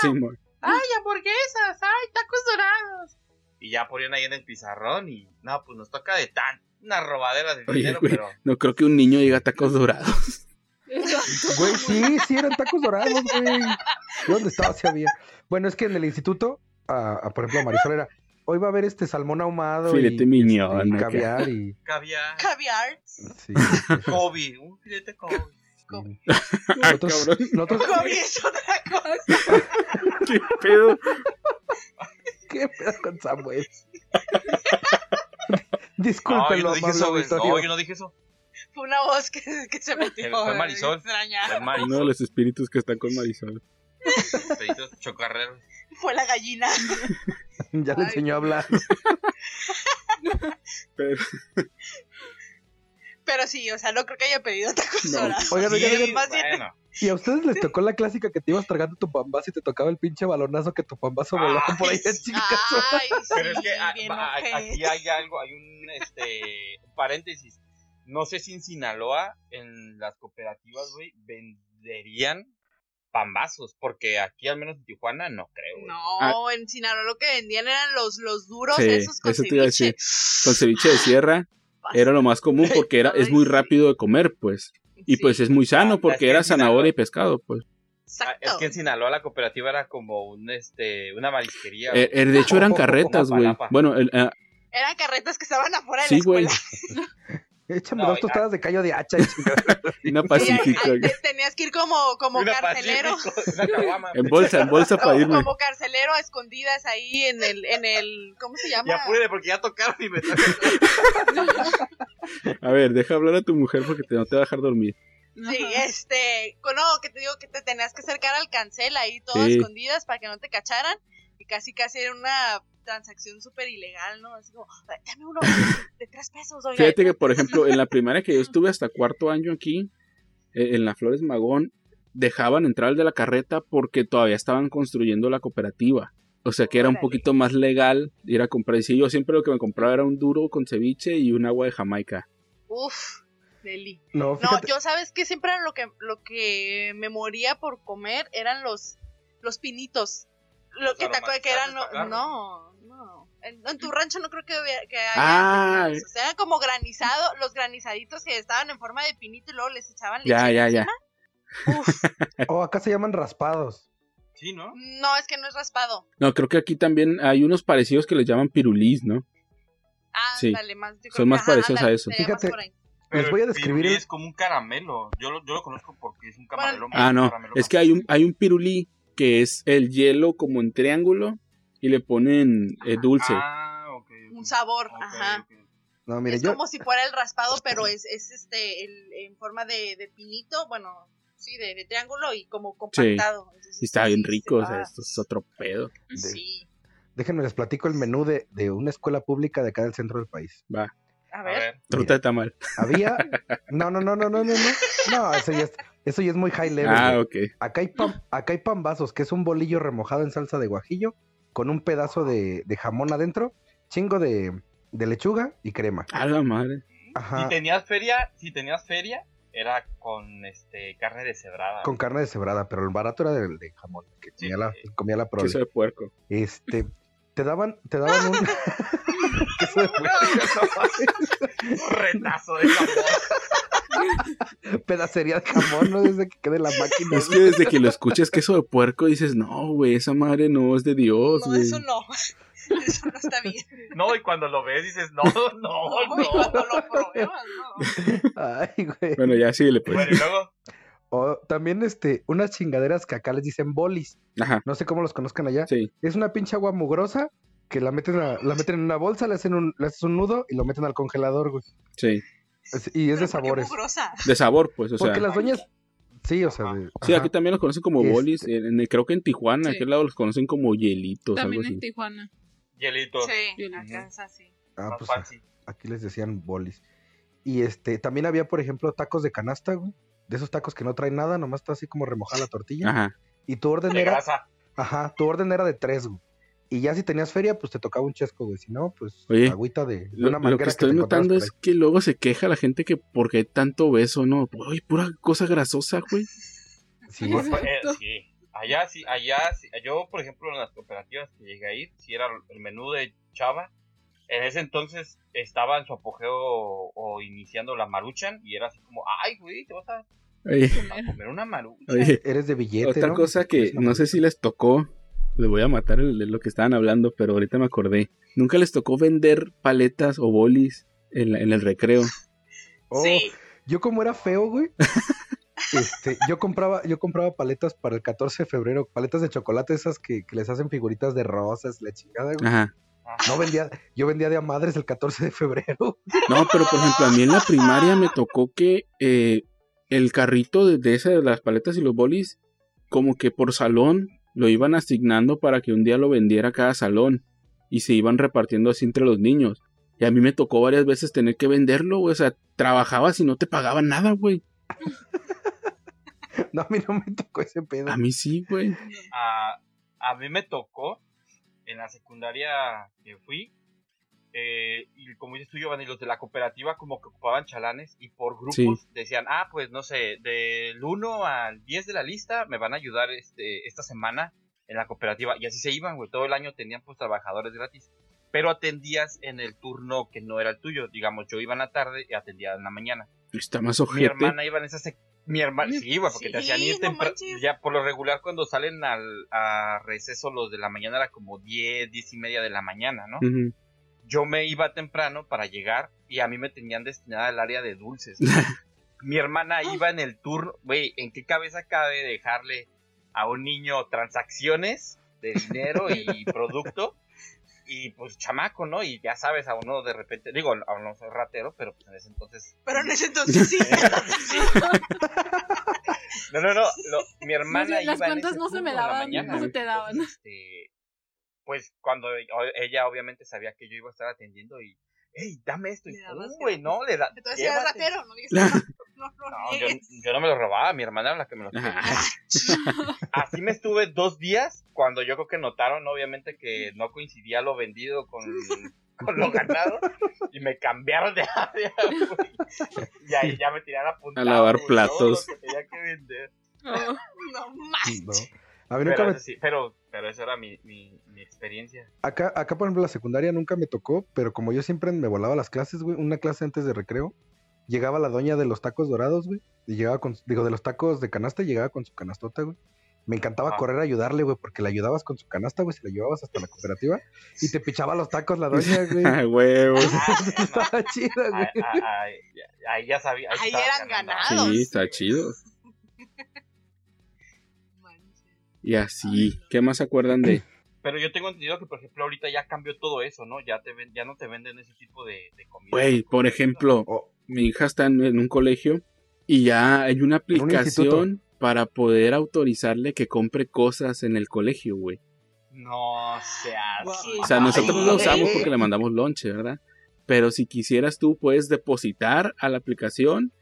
Sí, mo-
¡Ay, hamburguesas! ¡Ay, tacos dorados! Y ya ponían ahí en el pizarrón y, no, pues nos toca de tan, una robadera de
Oye,
dinero,
güey.
pero...
No creo que un niño diga tacos dorados.
Güey, sí, sí eran tacos dorados, güey. ¿Dónde estaba? Sí había. Bueno, es que en el instituto, a, a, por ejemplo, a Marisol era, hoy va a haber este salmón ahumado
Filete
y, este, y
acá.
caviar y...
Caviar,
Caviar.
Sí,
Kobe, un filete Kobe.
Ah,
Nosotros,
cabrón.
nosotros-
Kobe es otra cosa.
¿Qué pedo?
¿Qué pedo con Samuel?
No,
Discúlpenlo,
yo no dije eso. No, yo no dije eso.
Fue una voz que, que se metió.
Fue Marisol.
Extraña.
Es
Uno de
Marisol,
los espíritus que están con Marisol.
peditos chocarreros.
Fue la gallina.
Ya le enseñó a hablar.
Pero,
Pero sí, o sea, no creo que haya pedido tacos
No.
Oigan, oigan,
Sí,
oigan,
bueno.
¿Y a ustedes les tocó la clásica que te ibas tragando tu pambazo y te tocaba el pinche balonazo que tu pambazo volaba
Ay,
por ahí de chicas?
Ay, sí,
Pero es que ah, aquí hay algo, hay un este un paréntesis. No sé si en Sinaloa, en las cooperativas, güey, venderían pambazos, porque aquí al menos en Tijuana no creo, güey.
No, en Sinaloa lo que vendían eran los, los duros
Sí,
esos con
eso te iba a
ceviche.
con ceviche de sierra era lo más común porque era, es muy rápido de comer, pues. Y
Sí,
pues es muy sano
Ah,
porque
que
era zanahoria y pescado, pues.
Ah,
Exacto.
es que en Sinaloa la cooperativa era como un este una marisquería.
Eh, eh, de hecho eran carretas, güey. Bueno, el- ah,
Eran carretas que estaban afuera de
sí,
la
güey.
escuela.
Échame
No,
dos tostadas de callo de hacha. y.
Una
Y
pacífica.
te- tenías que ir como, como
Una
carcelero.
Pacífico, una.
En bolsa, en bolsa para irme.
como carcelero a escondidas ahí en el, en el, ¿cómo se llama?
Ya apúrele porque ya tocaron y me
A ver, deja hablar a tu mujer porque te, no te va a dejar dormir.
Sí,
Ajá.
este, no, que te digo que te tenías que acercar al cancel ahí todas
Sí.
escondidas para que no te cacharan y casi casi era una transacción súper ilegal, ¿no? Así como, "Ay, dame uno de tres pesos, oiga.
Fíjate que, por ejemplo, en la primaria que yo estuve hasta cuarto año aquí, eh, en la Flores Magón, dejaban entrar al de la carreta porque todavía estaban construyendo la cooperativa. O sea que era un poquito más legal ir a comprar. Y sí, yo siempre lo que me compraba era un duro con ceviche y un agua de Jamaica.
Uf, deli.
No,
No, yo sabes que siempre lo que lo que me moría por comer eran los los pinitos. Lo
Los
que te acuerdas que eran
aromatizados,
no, no, no. En, en tu rancho no creo que, haya- que haya
Ah.
O sea, como granizado, los granizaditos que estaban en forma de pinito y luego les echaban
Ya,
leche
ya, ya.
encima. Uf,
Oh, acá se llaman raspados.
Sí, ¿no?
no, es que no es raspado.
No, creo que aquí también hay unos parecidos que les llaman pirulís, ¿no?
Ah,
Sí.
dale, más. yo creo
Son
que-
más
ajá,
parecidos a eso.
Fíjate,
por ahí.
Les voy a describir el-
es como un caramelo. Yo lo, yo lo conozco porque es un caramelo.
Ah, no.
caramelo
Es que hay un, hay un pirulí que es el hielo como en triángulo y le ponen eh, dulce.
Ah, ok. ok.
Un sabor, ajá.
No, mire,
es
yo.
como si fuera el raspado, pero es, es este el- en forma de, de pinito, bueno, sí, de, de triángulo y como compactado. Entonces,
Y está bien
sí,
rico,
se
o sea, esto es otro pedo.
Sí.
Déjenme les platico el menú de, de una escuela pública de acá del centro del país.
Va,
A ver.
truta de tamal.
Había. No, no, no, no, no, no, no. No, eso ya es, eso ya es muy high level.
Ah, ok.
Acá hay, pam- acá hay pambazos, que es un bolillo remojado en salsa de guajillo, con un pedazo de, de jamón adentro, chingo de, de lechuga y crema.
A la madre.
Ajá.
Si tenías feria, si tenías feria, era con este carne deshebrada.
Con carne deshebrada, pero el barato era del de jamón, que
Sí,
comía la, comía la prole.
Queso de puerco.
Este, te daban, te daban un queso de puerco,
Retazo de jamón.
Pedacería de jamón, no desde que quede la máquina.
Es que desde que lo escuchas queso de puerco dices, no, güey, esa madre no es de Dios,
no, eso no. Eso no está bien.
No, y cuando lo ves dices, no, no,
No,
no.
cuando lo pruebas, no.
Ay, güey.
Bueno, ya pues.
Bueno, y luego,
O también este, unas chingaderas que acá les dicen bolis.
Ajá,
No sé cómo los conozcan allá.
sí.
Es una pinche agua mugrosa que la meten, a- la meten en una bolsa, le hacen un, le haces un nudo y lo meten al congelador, güey.
Sí.
Y es de
Pero ¿por qué
sabores.
De sabor, pues, o sea.
Porque las doñas. Sí, o sea. de-
Sí,
ajá.
aquí también los conocen como
Este-
bolis. En, en- creo que en Tijuana,
Sí.
aquel lado los conocen como hielitos, algo
También
así.
en Tijuana.
hielitos.
Sí,
Ujú.
acá es así.
Ah, pues aquí les decían bolis. Y este, también había, por ejemplo, tacos de canasta, güey. De esos tacos que no traen nada, nomás está así como remojada la tortilla.
Ajá.
Y tu orden
De
era.
grasa.
Ajá, tu orden era de tres, güey. Y ya si tenías feria, pues te tocaba un chesco, güey. Si no, pues
Oye,
agüita de, de
Lo,
una
lo que estoy notando es que luego se queja la gente que porque hay tanto beso, ¿no? Uy, pura cosa grasosa, güey.
Sí,
Pues, eh, sí. Allá sí, allá sí. Yo, por ejemplo, en las cooperativas que llegué a ir, si era el menú de Chava, en ese entonces estaba en su apogeo o, o iniciando la maruchan y era así como, ay, güey, te vas a,
Oye,
a comer una maruchan.
oye,
Eres de billete,
otra
¿no?
cosa que no sé si les tocó, le voy a matar el lo que estaban hablando, pero ahorita me acordé. Nunca les tocó vender paletas o bolis en, la- en el recreo.
Oh,
Sí.
Yo como era feo, güey. Este, yo compraba, yo compraba paletas para el 14 de febrero, paletas de chocolate esas que, que les hacen figuritas de rosas, la chingada, güey.
Ajá.
Ajá.
No vendía, yo vendía de a madres el 14 de febrero.
No, pero por ejemplo, a mí en la primaria me tocó que eh, el carrito de, de esa de las paletas y los bolis, como que por salón lo iban asignando para que un día lo vendiera cada salón y se iban repartiendo así entre los niños. Y a mí me tocó varias veces tener que venderlo, güey. O sea, trabajabas y no te pagaban nada, güey.
No, a mí no me tocó ese pedo.
A mí sí, güey.
a, a mí me tocó en la secundaria que fui. Eh, y como dices tú, Giovanni, los de la cooperativa como que ocupaban chalanes y por grupos
Sí.
decían, ah, pues no sé, del 1 al 10 de la lista me van a ayudar este, esta semana en la cooperativa. Y así se iban, güey, todo el año tenían pues trabajadores gratis. Pero atendías en el turno que no era el tuyo. Digamos, yo iba en la tarde y atendía en la mañana.
Está más
Mi
ojete.
hermana iba en esa Mi hermana, sí, güey, porque te hacían ir
no
temprano. Ya por lo regular, cuando salen al, a receso los de la mañana, era como 10, 10 y media de la mañana, ¿no?
Ujú.
Yo me iba temprano para llegar y a mí me tenían destinada al área de dulces. Mi hermana iba en el turno. Güey, ¿en qué cabeza cabe dejarle a un niño transacciones de dinero y producto? Y pues chamaco, ¿no? Y ya sabes, a uno de repente, digo, a uno soy ratero, pero pues en ese entonces
Pero en ese entonces sí.
No, no, no. lo- mi hermana
las
iba en ese
no se me daban,
mañana.
no se te daban.
Este, pues cuando o- ella obviamente sabía que yo iba a estar atendiendo y, hey, dame esto. Y,
Le dabas
"Uh, güey, no, le da.
Entonces era
llévate".
ratero, no digas no, no, no,
yo, no me lo robaba, mi hermana era la que me lo.
Ajá.
Así me estuve dos días cuando yo creo que notaron, obviamente, que no coincidía lo vendido con, con lo ganado y me cambiaron de área, güey. Y ahí ya me tiraron a apuntar.
A lavar platos.
todo lo que tenía que vender.
Oh,
No.
No. A mí nunca
Pero,
me,
eso sí, pero, pero esa era mi, mi, mi experiencia.
acá, acá, por ejemplo, la secundaria nunca me tocó, pero como yo siempre me volaba las clases, güey, una clase antes de recreo, llegaba la doña de los tacos dorados, güey, y llegaba con, digo, de los tacos de canasta, y llegaba con su canastota, güey. Me encantaba
Ajá.
correr a ayudarle, güey, porque la ayudabas con su canasta, güey, se la llevabas hasta la cooperativa y te pichaba los tacos la doña, güey.
Ah, huevos.
Ah,
Estaba chida,
ahí,
güey.
ahí- ya sabía.
Ahí eran ganados.
Sí, está chido. Y así. ¿Qué más se acuerdan de?
Pero yo tengo entendido que, por ejemplo, ahorita ya cambió todo eso, ¿no? Ya, te ven, ya no te venden ese tipo de, de comida.
Güey, por ejemplo,
Oh,
mi hija está en, en un colegio y ya hay una
un
aplicación para poder autorizarle que compre cosas en el colegio, güey.
No seas.
Guau.
O sea, nosotros
Ay,
lo usamos porque le mandamos lonche, ¿verdad? Pero si quisieras tú, puedes depositar a la aplicación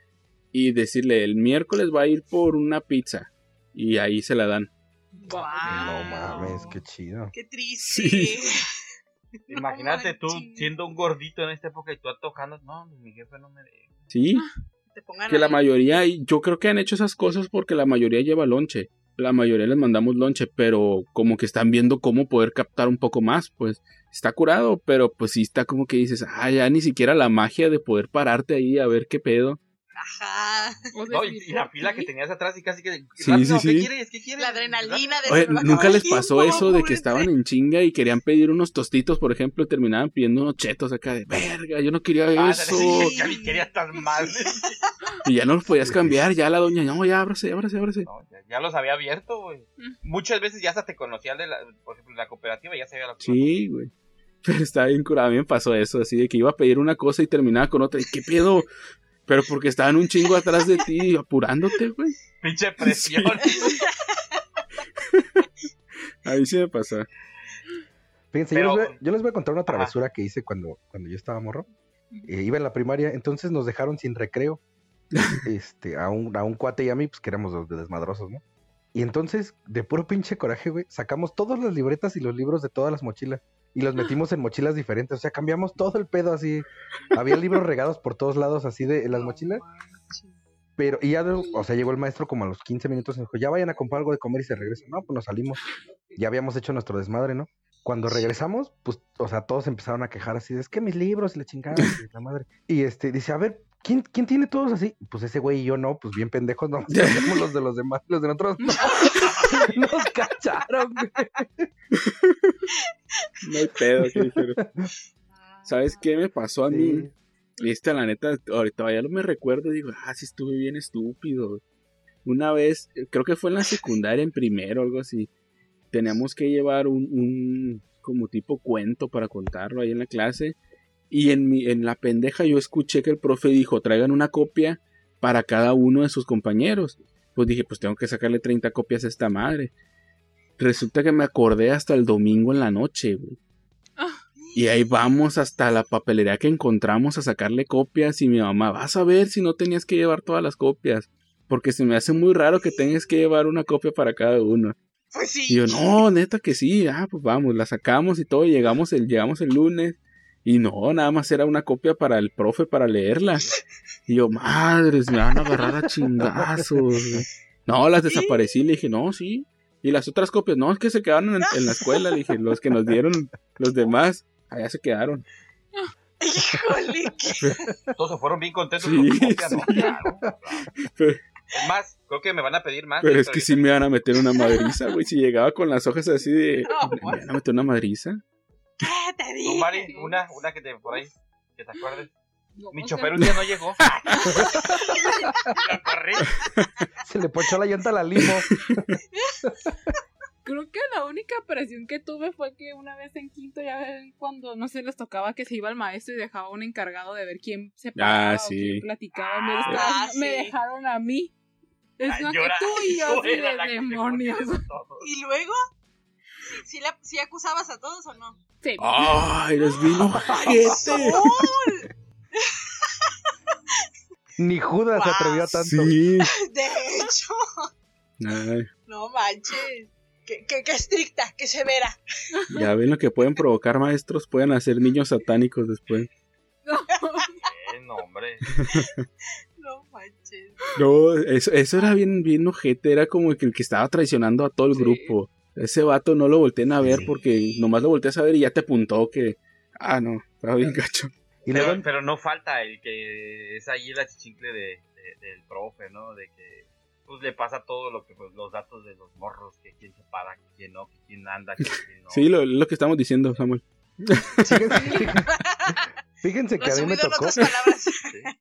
y decirle, el miércoles va a ir por una pizza. Y ahí se la dan.
No mames, qué chido.
Qué triste.
Sí.
Imagínate tú siendo un gordito en esta época y tú antojando. No, mi jefe no me deja.
Sí,
Te pongan
que la mayoría, yo creo que han hecho esas cosas porque la mayoría lleva lonche. La mayoría les mandamos lonche, pero como que están viendo cómo poder captar un poco más, pues está curado, pero pues sí está como que dices, ah, ya ni siquiera la magia de poder pararte ahí a ver qué pedo.
Ajá.
No, y, la
¿por
fila
qué?
que tenías atrás y casi que.
Sí,
rápido,
sí,
¿Qué
sí.
quieres? ¿Qué quieres?
La adrenalina de
Oye, ¿nunca les pasó
tiempo,
eso de que estaban en chinga y querían pedir unos tostitos, por ejemplo, y terminaban pidiendo unos chetos acá de verga, yo no quería
Ah,
eso?
sí, que ni querías tan mal.
Y ya no los podías cambiar, ya la doña, no, ya ábrase, ábrase, ábrase.
No, ya, ya los había abierto, güey.
Mm.
Muchas veces ya hasta te conocía de la, por ejemplo, la cooperativa, ya sabía la
Sí, güey. Pero estaba bien curado. A mí me pasó eso, así de que iba a pedir una cosa y terminaba con otra. ¿Y qué pedo? Pero porque estaban un chingo atrás de ti, apurándote, güey.
Pinche presión.
A mí sí me pasa.
Fíjense,
Pero-
yo, les voy, a- yo les voy a contar una
Ajá.
travesura que hice cuando, cuando yo estaba morro. Eh, iba en la primaria, entonces nos dejaron sin recreo. este, a un, a un cuate y a mí, pues que éramos los de desmadrosos, ¿no? Y entonces, de puro pinche coraje, güey, sacamos todas las libretas y los libros de todas las mochilas. Y los metimos en mochilas diferentes. O sea, cambiamos todo el pedo así. Había libros regados por todos lados así de en las mochilas. Pero, y ya, o sea, llegó el maestro como a los 15 minutos y dijo, ya vayan a comprar algo de comer y se regresan. No, pues nos salimos. Ya habíamos hecho nuestro desmadre, ¿no? Cuando regresamos, pues, o sea, todos empezaron a quejar así, de, es que mis libros y la chingada, y la madre. Y este, dice, a ver, ¿quién, ¿quién tiene todos así? Pues ese güey y yo no, pues bien pendejos, no, los de los demás, los de nosotros no. Nos cacharon, güey.
No hay pedo, ¿qué dijeron? ¿Sabes qué me pasó a mí?
Sí.
Y esta, la neta, ahorita todavía no me recuerdo. Digo, ah, sí estuve bien estúpido. Una vez, creo que fue en la secundaria, en primero, algo así. Teníamos que llevar un, un como tipo cuento para contarlo ahí en la clase. Y en, mi, en la pendeja yo escuché que el profe dijo, traigan una copia para cada uno de sus compañeros. Pues dije, pues tengo que sacarle 30 copias a esta madre. Resulta que me acordé hasta el domingo en la noche, güey. Y ahí vamos hasta la papelería que encontramos a sacarle copias y mi mamá, vas a ver si no tenías que llevar todas las copias. Porque se me hace muy raro que tengas que llevar una copia para cada uno.
Pues sí.
Y yo, no, neta que sí, ah, pues vamos, la sacamos y todo, y llegamos el, llegamos el lunes. Y no, nada más era una copia para el profe para leerla. Y yo, madres, me van a agarrar a chingazos. güey". No, las desaparecí, le dije, no, sí. Y las otras copias, no, es que se quedaron en, en la escuela, le dije, los que nos dieron los demás, allá se quedaron.
Híjole,
Todos se fueron bien contentos
Sí,
con su copia, ¿no?
sí.
Claro, claro.
Pero,
Es más, creo que me van a pedir más.
pero es que sí me van a meter una madriza, güey. Si llegaba con las hojas así de.
No,
¿Me van a meter una madriza?
¿Qué te
Tú,
dije?
Mari, una, una que te por ahí, que te acuerdes.
No,
Mi chofer un día no llegó. Corrí.
Se le ponchó la llanta a la limo.
Creo que la única presión que tuve fue que una vez en quinto, ya ven, cuando no sé, les tocaba que se iba el maestro y dejaba un encargado de ver quién se paraba o
sí.
quién platicaba. Me,
Ah,
estaban-
sí.
me dejaron a mí. Es una que tú y yo,
eras
de demonios.
¿Y luego? ¿Sí, la- sí acusabas a todos o no?
Sí.
¡Ay, eres bien ojete!
¡Sol!
Ni Judas se atrevió a tanto.
Sí.
De hecho,
Ay,
no manches. Qué, qué, qué estricta, qué severa.
ya ven lo que pueden provocar maestros, pueden hacer niños satánicos después.
Eh, no, hombre.
No manches.
No, eso, eso era bien, bien ojete, era como que el que estaba traicionando a todo el
Sí.
grupo. Ese vato no lo volteen a ver
Sí.
porque nomás lo volteas a ver y ya te apuntó que. Ah, no, estaba bien gacho.
Y
Pero,
luego,
pero no falta el que es ahí la chichincle de, de- del profe, ¿no? De que pues le pasa todo lo que pues, los datos de los morros, que quién se para, que quién no, que quién anda, que quién no.
Sí, lo, lo que estamos diciendo, Samuel.
fíjense, fíjense que a mí me tocó.
Sí,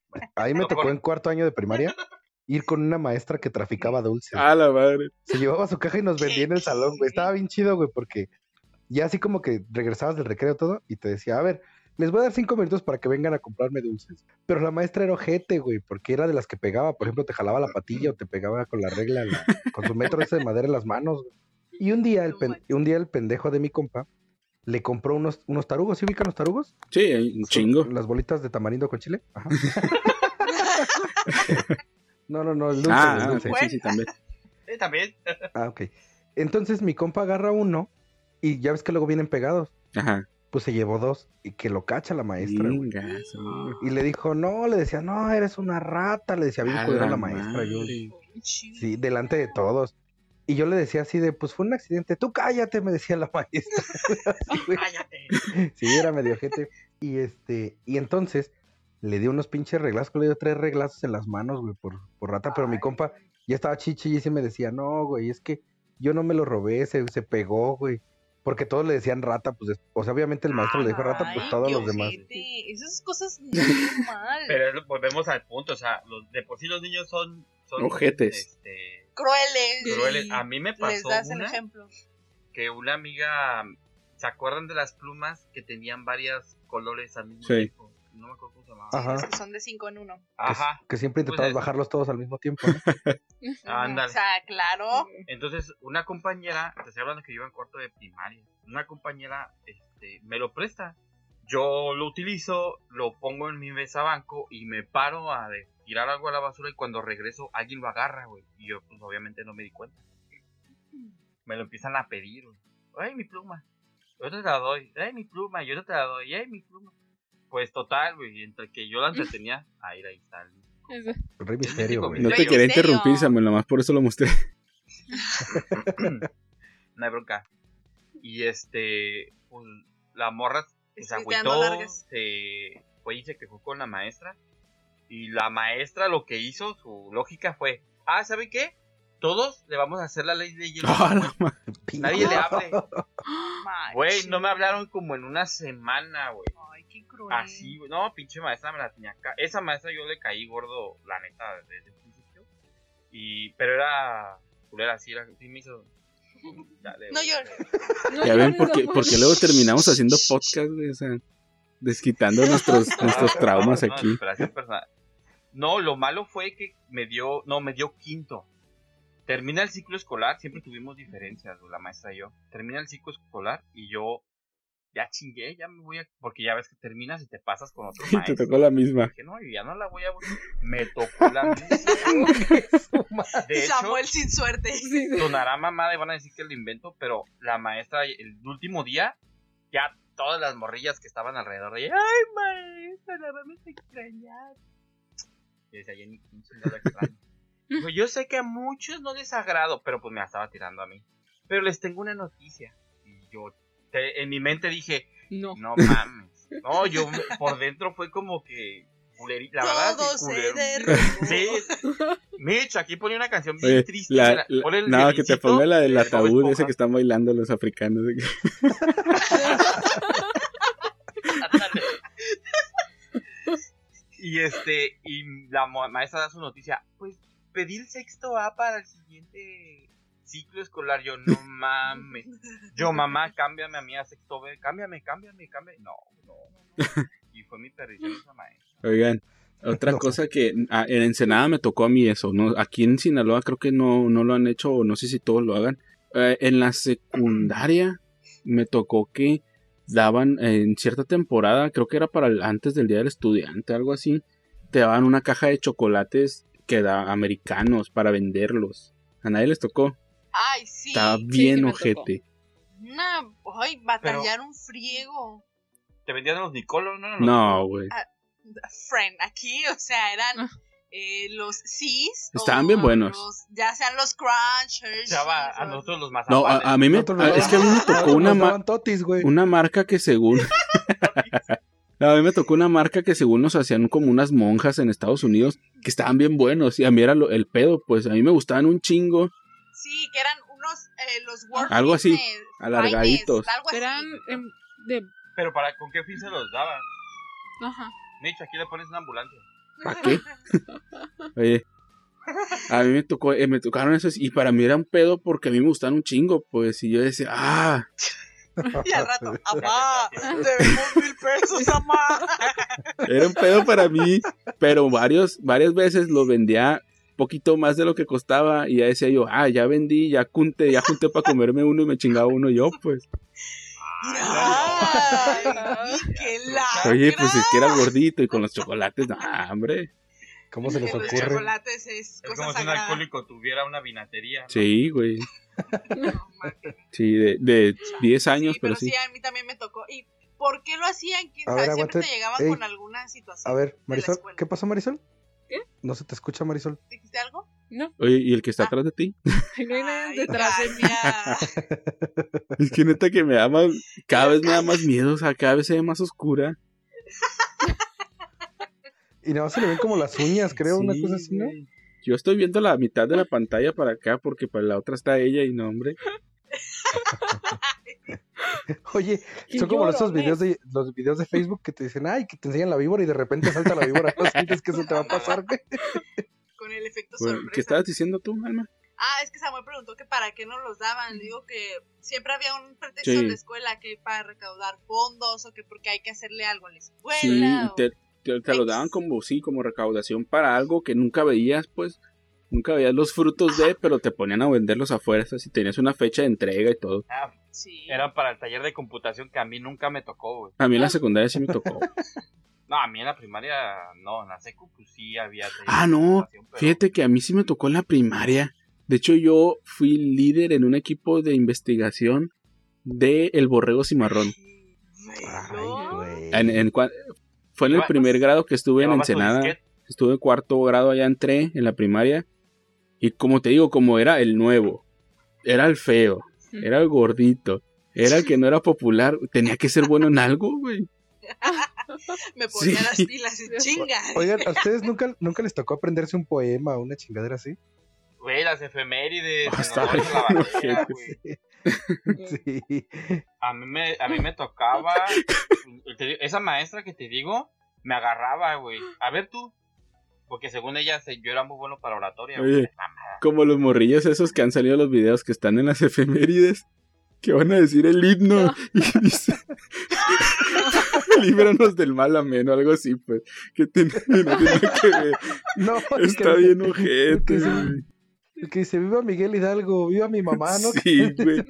bueno.
a mí me tocó en cuarto año de primaria ir con una maestra que traficaba dulces.
Ah, la madre.
Se llevaba su caja y nos vendía en el salón, güey. Estaba bien chido, güey, porque ya así como que regresabas del recreo todo y te decía, a ver, les voy a dar cinco minutos para que vengan a comprarme dulces. Pero la maestra era ojete, güey, porque era de las que pegaba, por ejemplo, te jalaba la patilla o te pegaba con la regla, la- con su metro ese de madera en las manos. güey. Y un día, el pen- un día el pendejo de mi compa le compró unos, unos tarugos, ¿sí ubican los tarugos?
Sí, un chingo.
Las bolitas de tamarindo con chile. Ajá. no, no, no, el dulce,
Ah,
el
ah,
dulce.
sí, sí, sí, también.
Sí, también.
Ah, ok. Entonces mi compa agarra uno y ya ves que luego vienen pegados.
Ajá.
Pues se llevó dos y que lo cacha la maestra. Y le dijo, no, le decía, no, eres una rata. Le decía bien
A
culera
la
la maestra. Yo, sí, delante de todos. Y yo le decía así de, pues fue un accidente. Tú cállate, me decía la maestra.
Cállate.
Sí, era medio gente. Y este, y entonces le dio unos pinches reglazos, le dio tres reglazos en las manos, güey, por, por rata, pero mi compa ya estaba chichi y ese me decía, no, güey, es que yo no me lo robé, se, se pegó, güey. Porque todos le decían rata, pues, o sea, obviamente el maestro le dijo rata, pues todos los demás.
Esas cosas no mal.
Pero volvemos al punto, o sea, los, de por sí los niños son, son
Ojetes.
este,
Crueles.
crueles. A mí me
Les
pasó
el
una
ejemplo.
que una amiga, ¿se acuerdan de las plumas que tenían varios colores al mismo
Sí.
tiempo? No me acuerdo cómo se llamaba.
Ajá.
Los que son de cinco en uno.
Que,
Ajá.
que siempre
Pues
intentabas bajarlos todos al mismo tiempo. ¿no?
Ándale.
O sea, claro.
Entonces, una compañera, te estoy hablando que yo iba en cuarto de primaria, una compañera este, me lo presta. Yo lo utilizo, lo pongo en mi mesa banco y me paro a de- tirar algo a la basura y cuando regreso alguien lo agarra, güey. Y yo, pues obviamente no me di cuenta. me lo empiezan a pedir. güey. Ay, mi pluma. Yo te la doy. Ay, mi pluma. Yo te la doy. Ay, mi pluma. Pues total, güey. Entre que yo la entretenía. Ahí, ahí está. el-
Rey Misterio, güey.
No te
Rey
quería
Misterio.
interrumpir, Samuel, nomás por eso lo mostré.
no hay bronca. Y este, pues, la morra se agüitó, se fue y se quejó con la maestra. Y la maestra lo que hizo, su lógica fue, ah, ¿sabe qué? Todos le vamos a hacer la ley de hielo.
Ah,
Nadie le hable. Güey, no me hablaron como en una semana, güey.
Cruel.
Así, güey. No, pinche maestra me la tenía acá. Esa maestra yo le caí gordo, la neta, desde el principio. Y, pero era culera, sí, era, sí me hizo. Dale,
No llores.
No
Ya ven porque, porque luego terminamos haciendo podcast, güey, o sea, desquitando nuestros, nuestros traumas
no,
aquí.
No, lo malo fue que me dio, no, me dio quinto. Termina el ciclo escolar, siempre tuvimos diferencias, la maestra y yo. Termina el ciclo escolar y yo ya chingué, ya me voy a, porque ya ves que terminas y te pasas con otro
Y te
maestro.
tocó la misma.
Dije, no, y ya no la voy a Me tocó la misma. De hecho,
Samuel sin suerte.
Sonará mamada y van a decir que lo invento, pero la maestra, el último día, ya todas las morrillas que estaban alrededor de ella, ay maestra, la vamos a extrañar. Y decía, Jenny, ¿quién chingado la extraña? Dijo, yo sé que a muchos no les agrado, pero pues me la estaba tirando a mí. Pero les tengo una noticia. Y yo, te- en mi mente dije,
No.
no mames. No, yo por dentro fue como que. La verdad,
Todo
sí,
se
culero.
derrumbó.
Sí. Mitch, aquí pone una canción bien
Oye,
triste.
la-
la-
la-
ponle el
no, que te ponga la del ataúd ese que están bailando los africanos.
y este, y la maestra da su noticia, pues pedí el sexto A para el siguiente ciclo escolar. Yo, no mames. Yo, mamá, cámbiame a mí a sexto B, cámbiame, cámbiame, cámbiame. No, no, no. Y fue mi perdición esa maestra.
Oigan, otra cosa que ah, en Ensenada me tocó a mí eso, ¿no? Aquí en Sinaloa creo que no, no lo han hecho, o no sé si todos lo hagan. Eh, en la secundaria me tocó que daban eh, en cierta temporada, creo que era para el- antes del Día del Estudiante, algo así, te daban una caja de chocolates que da americanos para venderlos. A nadie les tocó.
Ay, sí.
Estaba
sí
bien
tocó.
ojete.
Una, ay, batallar un friego.
¿Te vendían los Nicolos? No,
No, güey.
Friend, aquí, o sea, eran
Ah.
eh, los Cs.
Estaban bien buenos.
los- ya sean los Crunchers.
Chava, a
o-
nosotros los
No,
mazapanes.
a, a mí me, a-
nos
es que a mí me tocó una, ma-
totis,
marca que según No, a mí me tocó una marca que según nos hacían como unas monjas en Estados Unidos que estaban bien buenos y a mí era lo- el pedo, pues a mí me gustaban un chingo.
Sí, que eran unos, eh, los World
Algo así,
Fitness,
alargaditos.
Finest, algo así.
Eran em, de.
Pero para, ¿con qué fin se los daban?
Ajá.
Mitch, aquí le pones una ambulancia.
¿Para qué? Oye, a mí me tocó, eh, me tocaron esos y para mí era un pedo porque a mí me gustaban un chingo, pues y yo decía, ah,
Y al rato, amá, debemos mil pesos, amá.
era un pedo para mí, pero varios, varias veces lo vendía poquito más de lo que costaba y ya decía yo, ah, ya vendí, ya junté, ya junté para comerme uno y me chingaba uno yo, pues.
Ay, qué.
Oye, pues es que era gordito y con los chocolates, no, hombre.
¿Cómo se les
los
ocurre?
chocolates es
Es
cosa
como si un alcohólico tuviera una vinatería. ¿no?
Sí, güey.
No.
Sí, de, de 10 años,
Sí,
pero
pero
sí.
sí, a mí también me tocó. ¿Y por qué lo hacían? ¿Quién
A
sabe?
ver,
Siempre te llegaban
Ey.
con alguna situación.
A ver, Marisol. ¿qué pasó, Marisol? ¿No se te escucha, Marisol?
¿Dijiste algo?
No,
Oye, ¿y el que está
Ah.
atrás de ti?
No hay nadie detrás de mí.
Es que neta que me da más, cada vez me da más miedo, o sea, cada vez se ve más oscura.
Y nada más se le ven como las uñas, creo, una cosa así, ¿no?
Yo estoy viendo la mitad de la pantalla para acá porque para la otra está ella y no, hombre.
Oye, son como esos videos de los videos de Facebook que te dicen, ay, que te enseñan la víbora y de repente salta la víbora. No sientes que eso te va a pasar.
Con el efecto
Bueno,
sorpresa.
¿Qué estabas diciendo tú, Alma?
Ah, es que Samuel preguntó que para qué no los daban. Digo que siempre había un pretexto
Sí.
en la escuela que para recaudar fondos o que porque hay que hacerle algo a la escuela.
Sí,
o-
te, te, te lo daban como, sí, como recaudación para algo que nunca veías, pues. Nunca veías los frutos de, pero te ponían a venderlos afuera, si tenías una fecha de entrega y todo.
Ah,
Sí.
eran para el taller de computación que a mí nunca me tocó, güey.
A mí en la secundaria sí me tocó.
No, a mí en la primaria no, en la secu pues sí había taller
Ah,
de
no,
pero-
Fíjate que a mí sí me tocó en la primaria. De hecho, yo fui líder en un equipo de investigación de El Borrego Cimarrón.
Güey.
En- fue en el primer grado que estuve en Ensenada. Estuve en cuarto grado, allá entré en la primaria. Y como te digo, como era el nuevo, era el feo, era el gordito, era el que no era popular, tenía que ser bueno en algo, güey.
Me ponía
Sí.
las pilas y chinga.
Oigan, ¿a ustedes nunca, nunca les tocó aprenderse un poema o una chingadera así?
Güey, las efemérides.
Está
a la güey.
Sí.
A mí me, a mí me tocaba. esa maestra que te digo, me agarraba, güey. A ver tú. Porque según ella, yo era muy bueno para oratoria, güey.
Oye. Como los morrillos esos que han salido los videos que están en las efemérides, que van a decir el himno
No.
y dice, líbranos del mal amén o algo así, pues, que tiene, no tiene nada que ver.
No,
Está
que-
bien ojete,
que que dice, viva Miguel Hidalgo, viva mi mamá, ¿no?
Sí, güey.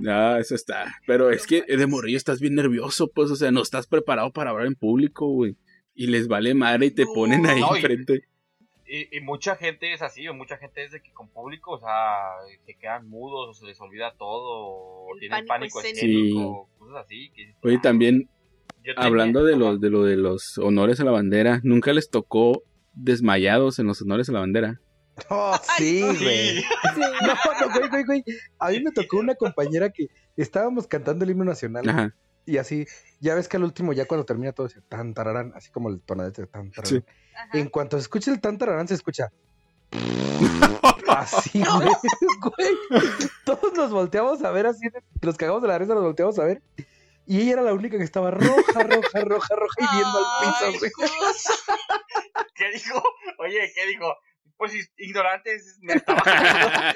No, eso está. Pero es que de morrillo estás bien nervioso, pues, o sea, no estás preparado para hablar en público, güey. Y les vale madre y te
No.
ponen ahí
No,
enfrente.
Y, y mucha gente es así, o mucha gente es de que con público, o sea, se quedan mudos, o se les olvida todo, o tienen
pánico
pánico
escénico.
escénico, cosas así. Que,
Oye, también,
yo tenía-
hablando de los, de lo de los honores a la bandera, ¿nunca les tocó desmayados en los honores a la bandera?
Oh, sí, güey.
Sí.
Sí.
No, no, güey, güey, güey. A mí me tocó una compañera que estábamos cantando el himno nacional
Ajá.
Y así, ya ves que al último, ya cuando termina todo, dice tan tararán, así como el tonadete de tan tararán.
Sí.
En cuanto se escucha el tan tararán, se escucha. Así, güey. güey. Todos nos volteamos a ver así, nos cagamos de la risa, nos volteamos a ver. Y ella era la única que estaba roja, roja, roja, roja y viendo al piso, güey.
¿Qué dijo? Oye, ¿qué dijo? Pues ignorantes, me estaba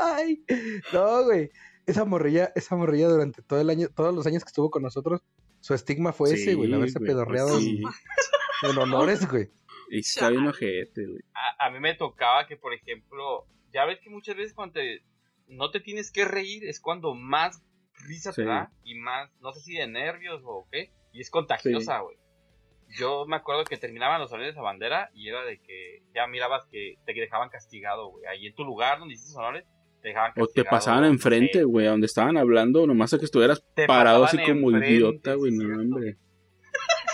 Ay, no, güey. Esa morrilla, esa morrilla durante todo el año, todos los años que estuvo con nosotros, su estigma fue ese, güey, el haberse
güey,
pedorreado
pues
en-
sí.
en honores, güey.
Y está bien ojete, güey.
a, a mí me tocaba que, por ejemplo, ya ves que muchas veces cuando te- no te tienes que reír es cuando más risa te da y más, no sé si de nervios o qué, y es contagiosa, güey. Yo me acuerdo que terminaban los honores a bandera y era de que ya mirabas que te dejaban castigado, güey. Ahí en tu lugar donde hiciste honores, te dejaban
O te pasaban enfrente, güey, a donde estaban hablando, nomás a que estuvieras
Te
parado así como
enfrente,
idiota, güey,
sí,
no, hombre.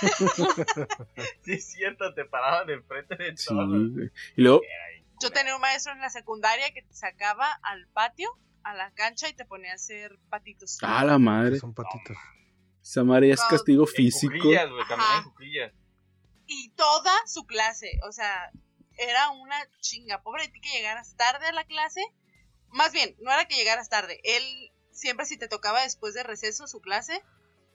Sí, es cierto, te paraban enfrente de
Sí,
todos.
güey. Y luego,
Yo tenía un maestro en la secundaria que te sacaba al patio, a la cancha y te ponía a hacer patitos.
ah, la madre.
Son patitos.
Esa madre es castigo
En
físico.
cuclillas, caminar en.
Y toda su clase, o sea, era una chinga. Pobre de ti que llegaras tarde a la clase. Más bien, no era que llegaras tarde. Él siempre si te tocaba después de receso su clase,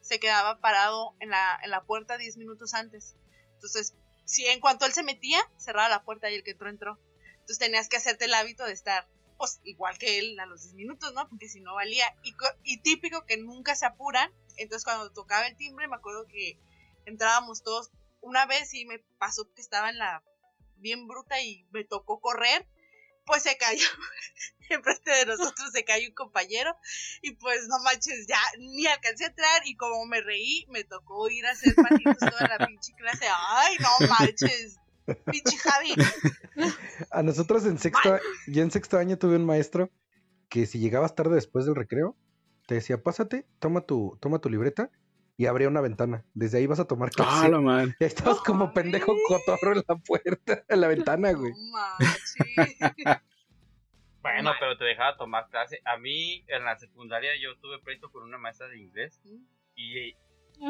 se quedaba parado en la, en la puerta 10 minutos antes. Entonces, si en cuanto él se metía, cerraba la puerta y el que entró, entró. Entonces tenías que hacerte el hábito de estar, pues, igual que él a los 10 minutos, ¿no? Porque si no valía. Y, y típico que nunca se apuran. Entonces, cuando tocaba el timbre, me acuerdo que entrábamos todos. Una vez y me pasó que estaba en la bien bruta y me tocó correr, pues se cayó. Enfrente de nosotros se cayó un compañero y pues no manches, ya ni alcancé a entrar y como me reí, me tocó ir a hacer patitos toda la pinche clase. Ay, no manches, pinche Javi.
A nosotros en sexto, yo en sexto año tuve un maestro que si llegabas tarde después del recreo, te decía, pásate, toma tu, toma tu libreta y abría una ventana. Desde ahí vas a tomar clase.
Ah, la madre.
Y ahí estabas como pendejo cotorro en la puerta, en la ventana, güey.
No.
Bueno, pero te dejaba tomar clase. A mí, en la secundaria, yo tuve pleito con una maestra de inglés y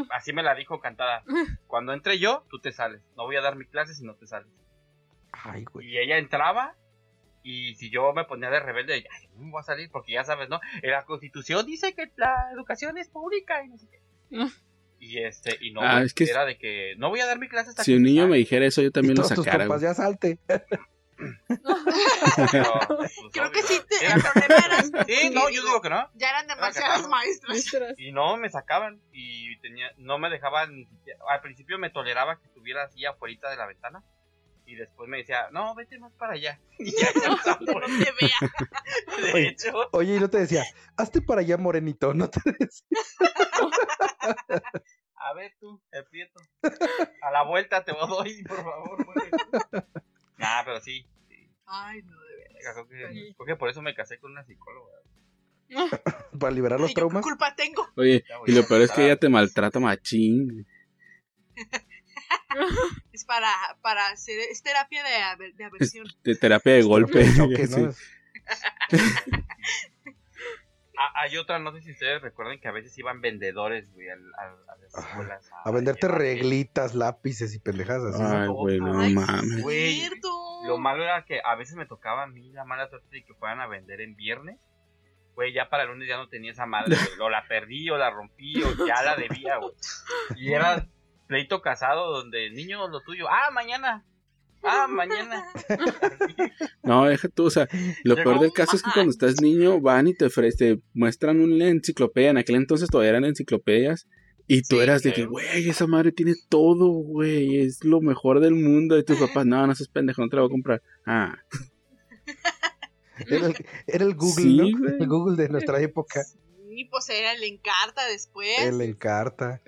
así me la dijo cantada. Cuando entre yo, tú te sales. No voy a dar mi clase si no te sales.
Ay, güey.
Y ella entraba y si yo me ponía de rebelde, ay, no me voy a salir porque ya sabes, ¿no? La constitución dice que la educación es pública y no sé qué. Y este, y no,
Ah,
güey,
es que
era de que no voy a dar mi clase hasta
Si
que
un niño me dijera eso, yo
Y
también lo
todos tus
sacara,
papás
güey.
ya salte.
Pero, pues,
Creo que sí, te, el problema era
Sí, no, yo digo que no.
ya eran demasiadas maestras.
Maestras.
Y no, me sacaban y tenía, no me dejaban ni siquiera, al principio me toleraba que estuviera así afuera de la ventana y después me decía, no, vete más para allá. Y ya no
no
por-
te vea.
De
Oye.
hecho,
Oye, y no te decía, hazte para allá, morenito. No te decía.
a ver tú, el prieto, a la vuelta te doy, por favor. mueve. Nah, pero sí. sí.
Ay, no, de veras.
Creo que, creo que por eso me casé con una psicóloga.
Para liberar los
Ay, ¿yo
traumas.
¿Qué culpa tengo?
Oye, y lo peor es que ella te maltrata machín.
Es para, para hacer, es terapia de, aver- de aversión.
De terapia de golpe.
Choque, ¿no?
Sí.
Ah, hay otra, no sé si ustedes recuerdan que a veces iban vendedores, güey, al- al- a, las escuelas.
A venderte reglitas, lápices y pendejadas así. ¿no?
Ay, güey, no
Ay,
mames.
Güey,
cierto.
Lo malo era que a veces me tocaba a mí la mala suerte de que fueran a vender en viernes. Güey, ya para el lunes ya no tenía esa madre, güey. O la perdí, o la rompí, o ya la debía, güey. Y era pleito casado donde, niño, lo tuyo. Ah, mañana. Ah, mañana.
No, deja tú, o sea, lo
Llegó-
peor del caso es que cuando estás niño van y te ofrecen, te muestran una enciclopedia, en aquel entonces todavía eran enciclopedias, y tú
Sí,
eras de que, güey, esa madre tiene todo, güey, es lo mejor del mundo, y tus papás, no, no seas pendejo, no te la voy a comprar. Ah,
Era el, era el Google,
Sí,
¿no? El Google de nuestra época.
Sí, pues era el encarta después.
El encarta.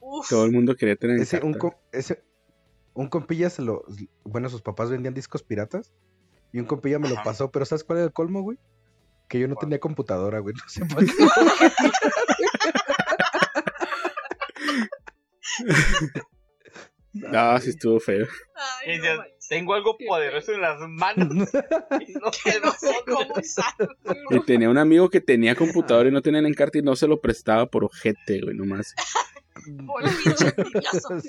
Uf.
todo el mundo quería tener
Ese, un,
carta.
com- ese, un compilla se lo. Bueno, sus papás vendían discos piratas. Y un compilla me lo
Ajá.
pasó. Pero ¿sabes cuál era el colmo, güey? Que yo no tenía computadora, güey. No sé por qué.
No, sí estuvo feo.
Ay, no.
Tengo algo poderoso en las manos y no
Que
sé
no sé
dónde".
cómo usarlo.
Y tenía un amigo que tenía computador y no tenía en carta y no se lo prestaba por ojete, güey, nomás.
Por.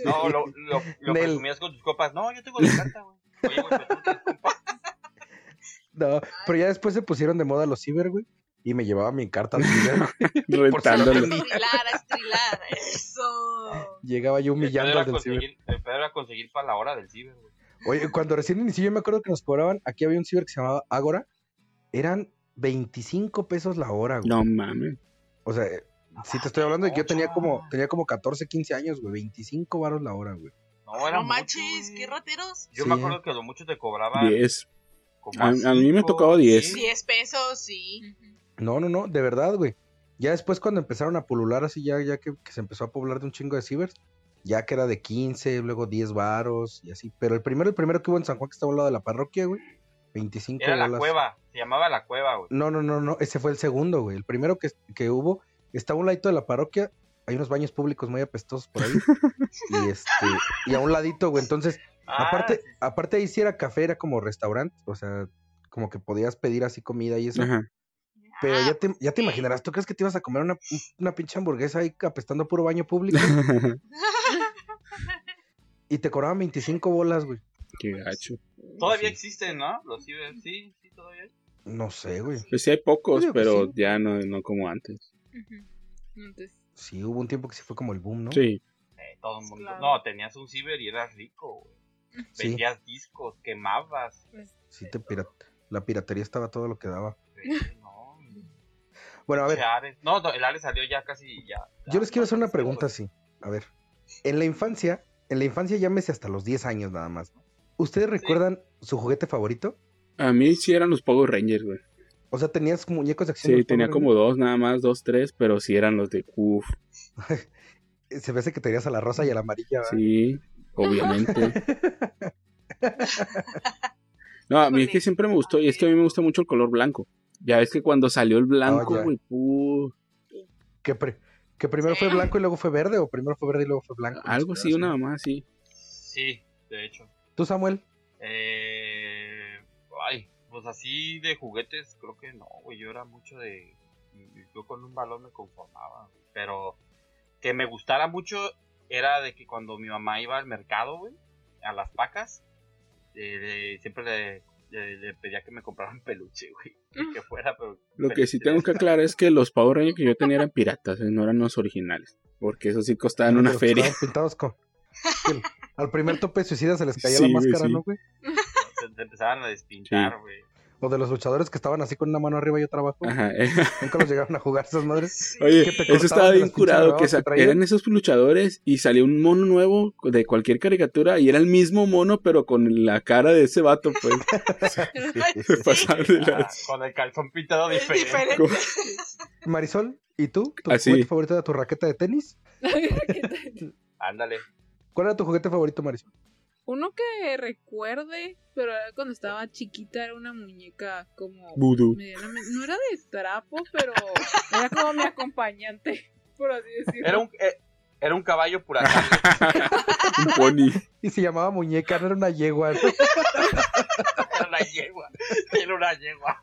No, lo, lo, lo
Nel.
presumías con tus copas. No, yo tengo la carta, güey. Oye, güey.
No, pero ya después se pusieron de moda los ciber, güey. Y me llevaba mi encarta al ciber.
Rentándolo.
Estrilar, a estrilar. Eso.
Llegaba yo humillando al del ciber.
el pedo era conseguir para la hora del ciber, güey.
Oye, cuando recién inicié, yo me acuerdo que nos cobraban. Aquí había un ciber que se llamaba Agora. Eran 25 pesos la hora, güey.
No mames.
O sea, eh, si te estoy hablando de que yo tenía como, tenía como 14, 15 años, güey. 25 varos la hora, güey.
No, era
No manches, qué rateros.
Yo
Sí.
me acuerdo que lo mucho te cobraba
10.
como
A- a mí me tocaba 10.
sí.
10 pesos, sí.
No, no, no, de verdad, güey. Ya después cuando empezaron a pulular así, ya, ya que, que se empezó a poblar de un chingo de cibers, ya que era de 15, luego 10 varos y así. Pero el primero, el primero que hubo en San Juan, que estaba al lado de la parroquia, güey, 25
Era la
bolas.
cueva, se llamaba la cueva, güey.
No, no, no, no, ese fue el segundo, güey. El primero que, que hubo, estaba a un ladito de la parroquia, hay unos baños públicos muy apestosos por ahí. y este, y a un ladito, güey. Entonces,
Ah,
aparte,
sí,
aparte ahí sí era café, era como restaurante, o sea, como que podías pedir así comida y eso.
Ajá.
Pero
Ah,
ya te, ya te imaginarás, ¿tú crees que te ibas a comer una, una pinche hamburguesa ahí apestando a puro baño público? y te cobraban 25 bolas, güey.
Qué gacho.
Todavía
sí.
existen, ¿no? Los ciber, sí, sí, todavía hay.
No sé, güey.
Pues sí hay pocos, pero
sí.
ya no, no como antes.
Ujú. Entonces,
Sí, hubo un tiempo que sí fue como el boom, ¿no?
Sí.
Eh, todo el mundo.
Claro.
No, tenías un ciber y eras rico, güey.
Sí,
Vendías discos, quemabas.
pues,
sí te pira- la piratería estaba todo lo que daba.
no,
Bueno, a ver,
Ares. No, no, el Ares salió ya casi ya.
yo les quiero hacer una pregunta
pues,
así. A ver, en la infancia, en la infancia llámese hasta los 10 años nada más. ¿Ustedes recuerdan su juguete favorito?
A mí sí eran los Power Rangers, güey.
O sea, tenías muñecos de acción.
Sí, tenía
Power
como dos nada más, dos, tres, pero sí eran los de uff.
Se ve que tenías a la rosa y a la amarilla. ¿verdad?
Sí, obviamente. No, a mí es que siempre me gustó, y es que a mí me gusta mucho el color blanco. Ya ves que cuando salió el blanco,
Ah, ya.
güey,
Que, pri- que primero fue
Sí.
blanco y luego fue verde, o primero fue verde y luego fue blanco.
algo así, una más así.
Sí, de hecho.
¿Tú, Samuel?
Eh, ay, pues así de juguetes, creo que no, güey. Yo era mucho de. Yo con un balón me conformaba. Pero que me gustara mucho era de que cuando mi mamá iba al mercado, güey, a las pacas, eh, siempre le, le- le pedía que me compraran peluche, güey. Y que fuera, pero.
Lo que sí tengo que aclarar es que los Power Rangers que yo tenía eran piratas, eh, no eran los originales. Porque eso sí costaban una feria.
pintados con... el- al primer tope suicida se les caía
Sí,
la
güey,
máscara,
sí.
¿no, güey?
Se, se empezaban a despintar, güey.
O de los luchadores que estaban así con una mano arriba y otra abajo.
Ajá. eh.
Nunca los llegaron a jugar esas madres.
Sí.
Oye, eso estaba
de
bien curado, que
que
eran esos luchadores y salió un mono nuevo de cualquier caricatura y era el mismo mono pero con la cara de ese vato, pues. De
Ah,
las-
con el calzón pintado diferente.
diferente.
Marisol, ¿y tú? ¿Tu
Así.
juguete favorito era tu raqueta de tenis?
Ándale.
¿Cuál era tu juguete favorito, Marisol?
Uno que recuerde, pero era cuando estaba chiquita, era una muñeca como.
Vudú.
medianamente- No era de trapo, pero era como mi acompañante, por así decirlo.
Era un, eh, era un caballo pura
Un pony.
Y se llamaba muñeca, no era una yegua.
Era una yegua. Era una yegua.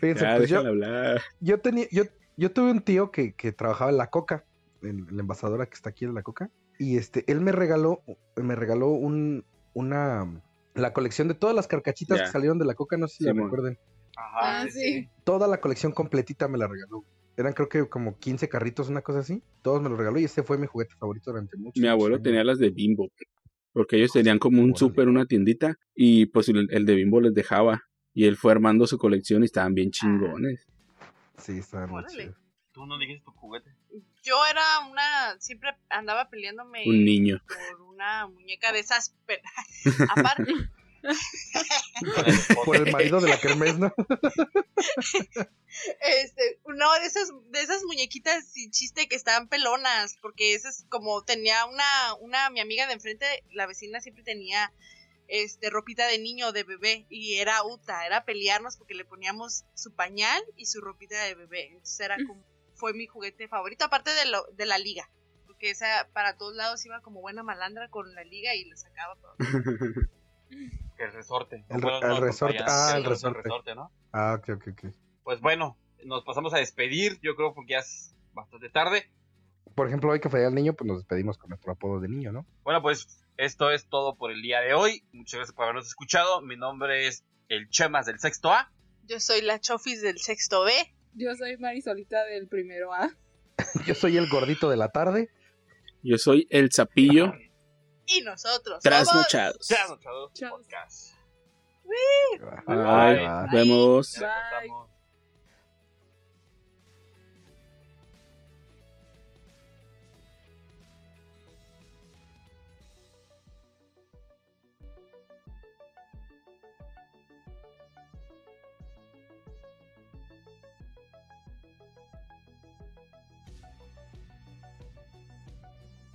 Fíjense,
Ya,
pues yo,
hablar.
yo tenía, yo, yo tuve un tío que, que trabajaba en la coca, en la envasadora que está aquí en la coca. Y este, él me regaló, me regaló un, una, la colección de todas las carcachitas que salieron de la coca, no sé si la
Simón.
recuerden.
Ajá.
Ah, sí.
Toda la colección completita me la regaló. Eran creo que como 15 carritos, una cosa así. Todos me los regaló y ese fue mi juguete favorito durante mucho
Mi abuelo tenía las de Bimbo. Porque ellos tenían como un súper, una tiendita. Y pues el, el de Bimbo les dejaba. Y él fue armando su colección y estaban bien chingones.
Sí, estaba muy.
Tú no dijiste tu juguete.
Yo era una. Siempre andaba peleándome
Un niño.
por una muñeca de esas. pero- Aparte,
Por el marido de la kermés, ¿no?
este, no, de esas, de esas muñequitas sin chiste que estaban pelonas, porque esas como tenía una, una, mi amiga de enfrente, la vecina siempre tenía este ropita de niño, de bebé, y era uta, era pelearnos porque le poníamos su pañal y su ropita de bebé. Entonces era como, fue mi juguete favorito, aparte de, lo, de la liga. Porque esa para todos lados iba como buena malandra con la liga y le sacaba todo.
Que el resorte.
El-
Bueno,
el
no,
resorte, ah, el
pero
resorte.
¿no?
Ah, ok, ok, ok.
Pues bueno, nos pasamos a despedir. Yo creo porque ya es bastante tarde.
Por ejemplo, hoy que fue el niño, pues nos despedimos con nuestro apodo de niño, ¿no?
Bueno, pues esto es todo por el día de hoy. Muchas gracias por habernos escuchado. Mi nombre es el Chemas del sexto A.
Yo soy la Chofis del sexto B.
Yo soy Marisolita del primero A.
Yo soy el gordito de la tarde.
Yo soy el sapillo
Y nosotros somos...
trasnochados.
Trasnochados
Chao.
Podcast.
Vemos.
Ya
Bye.
Thank you.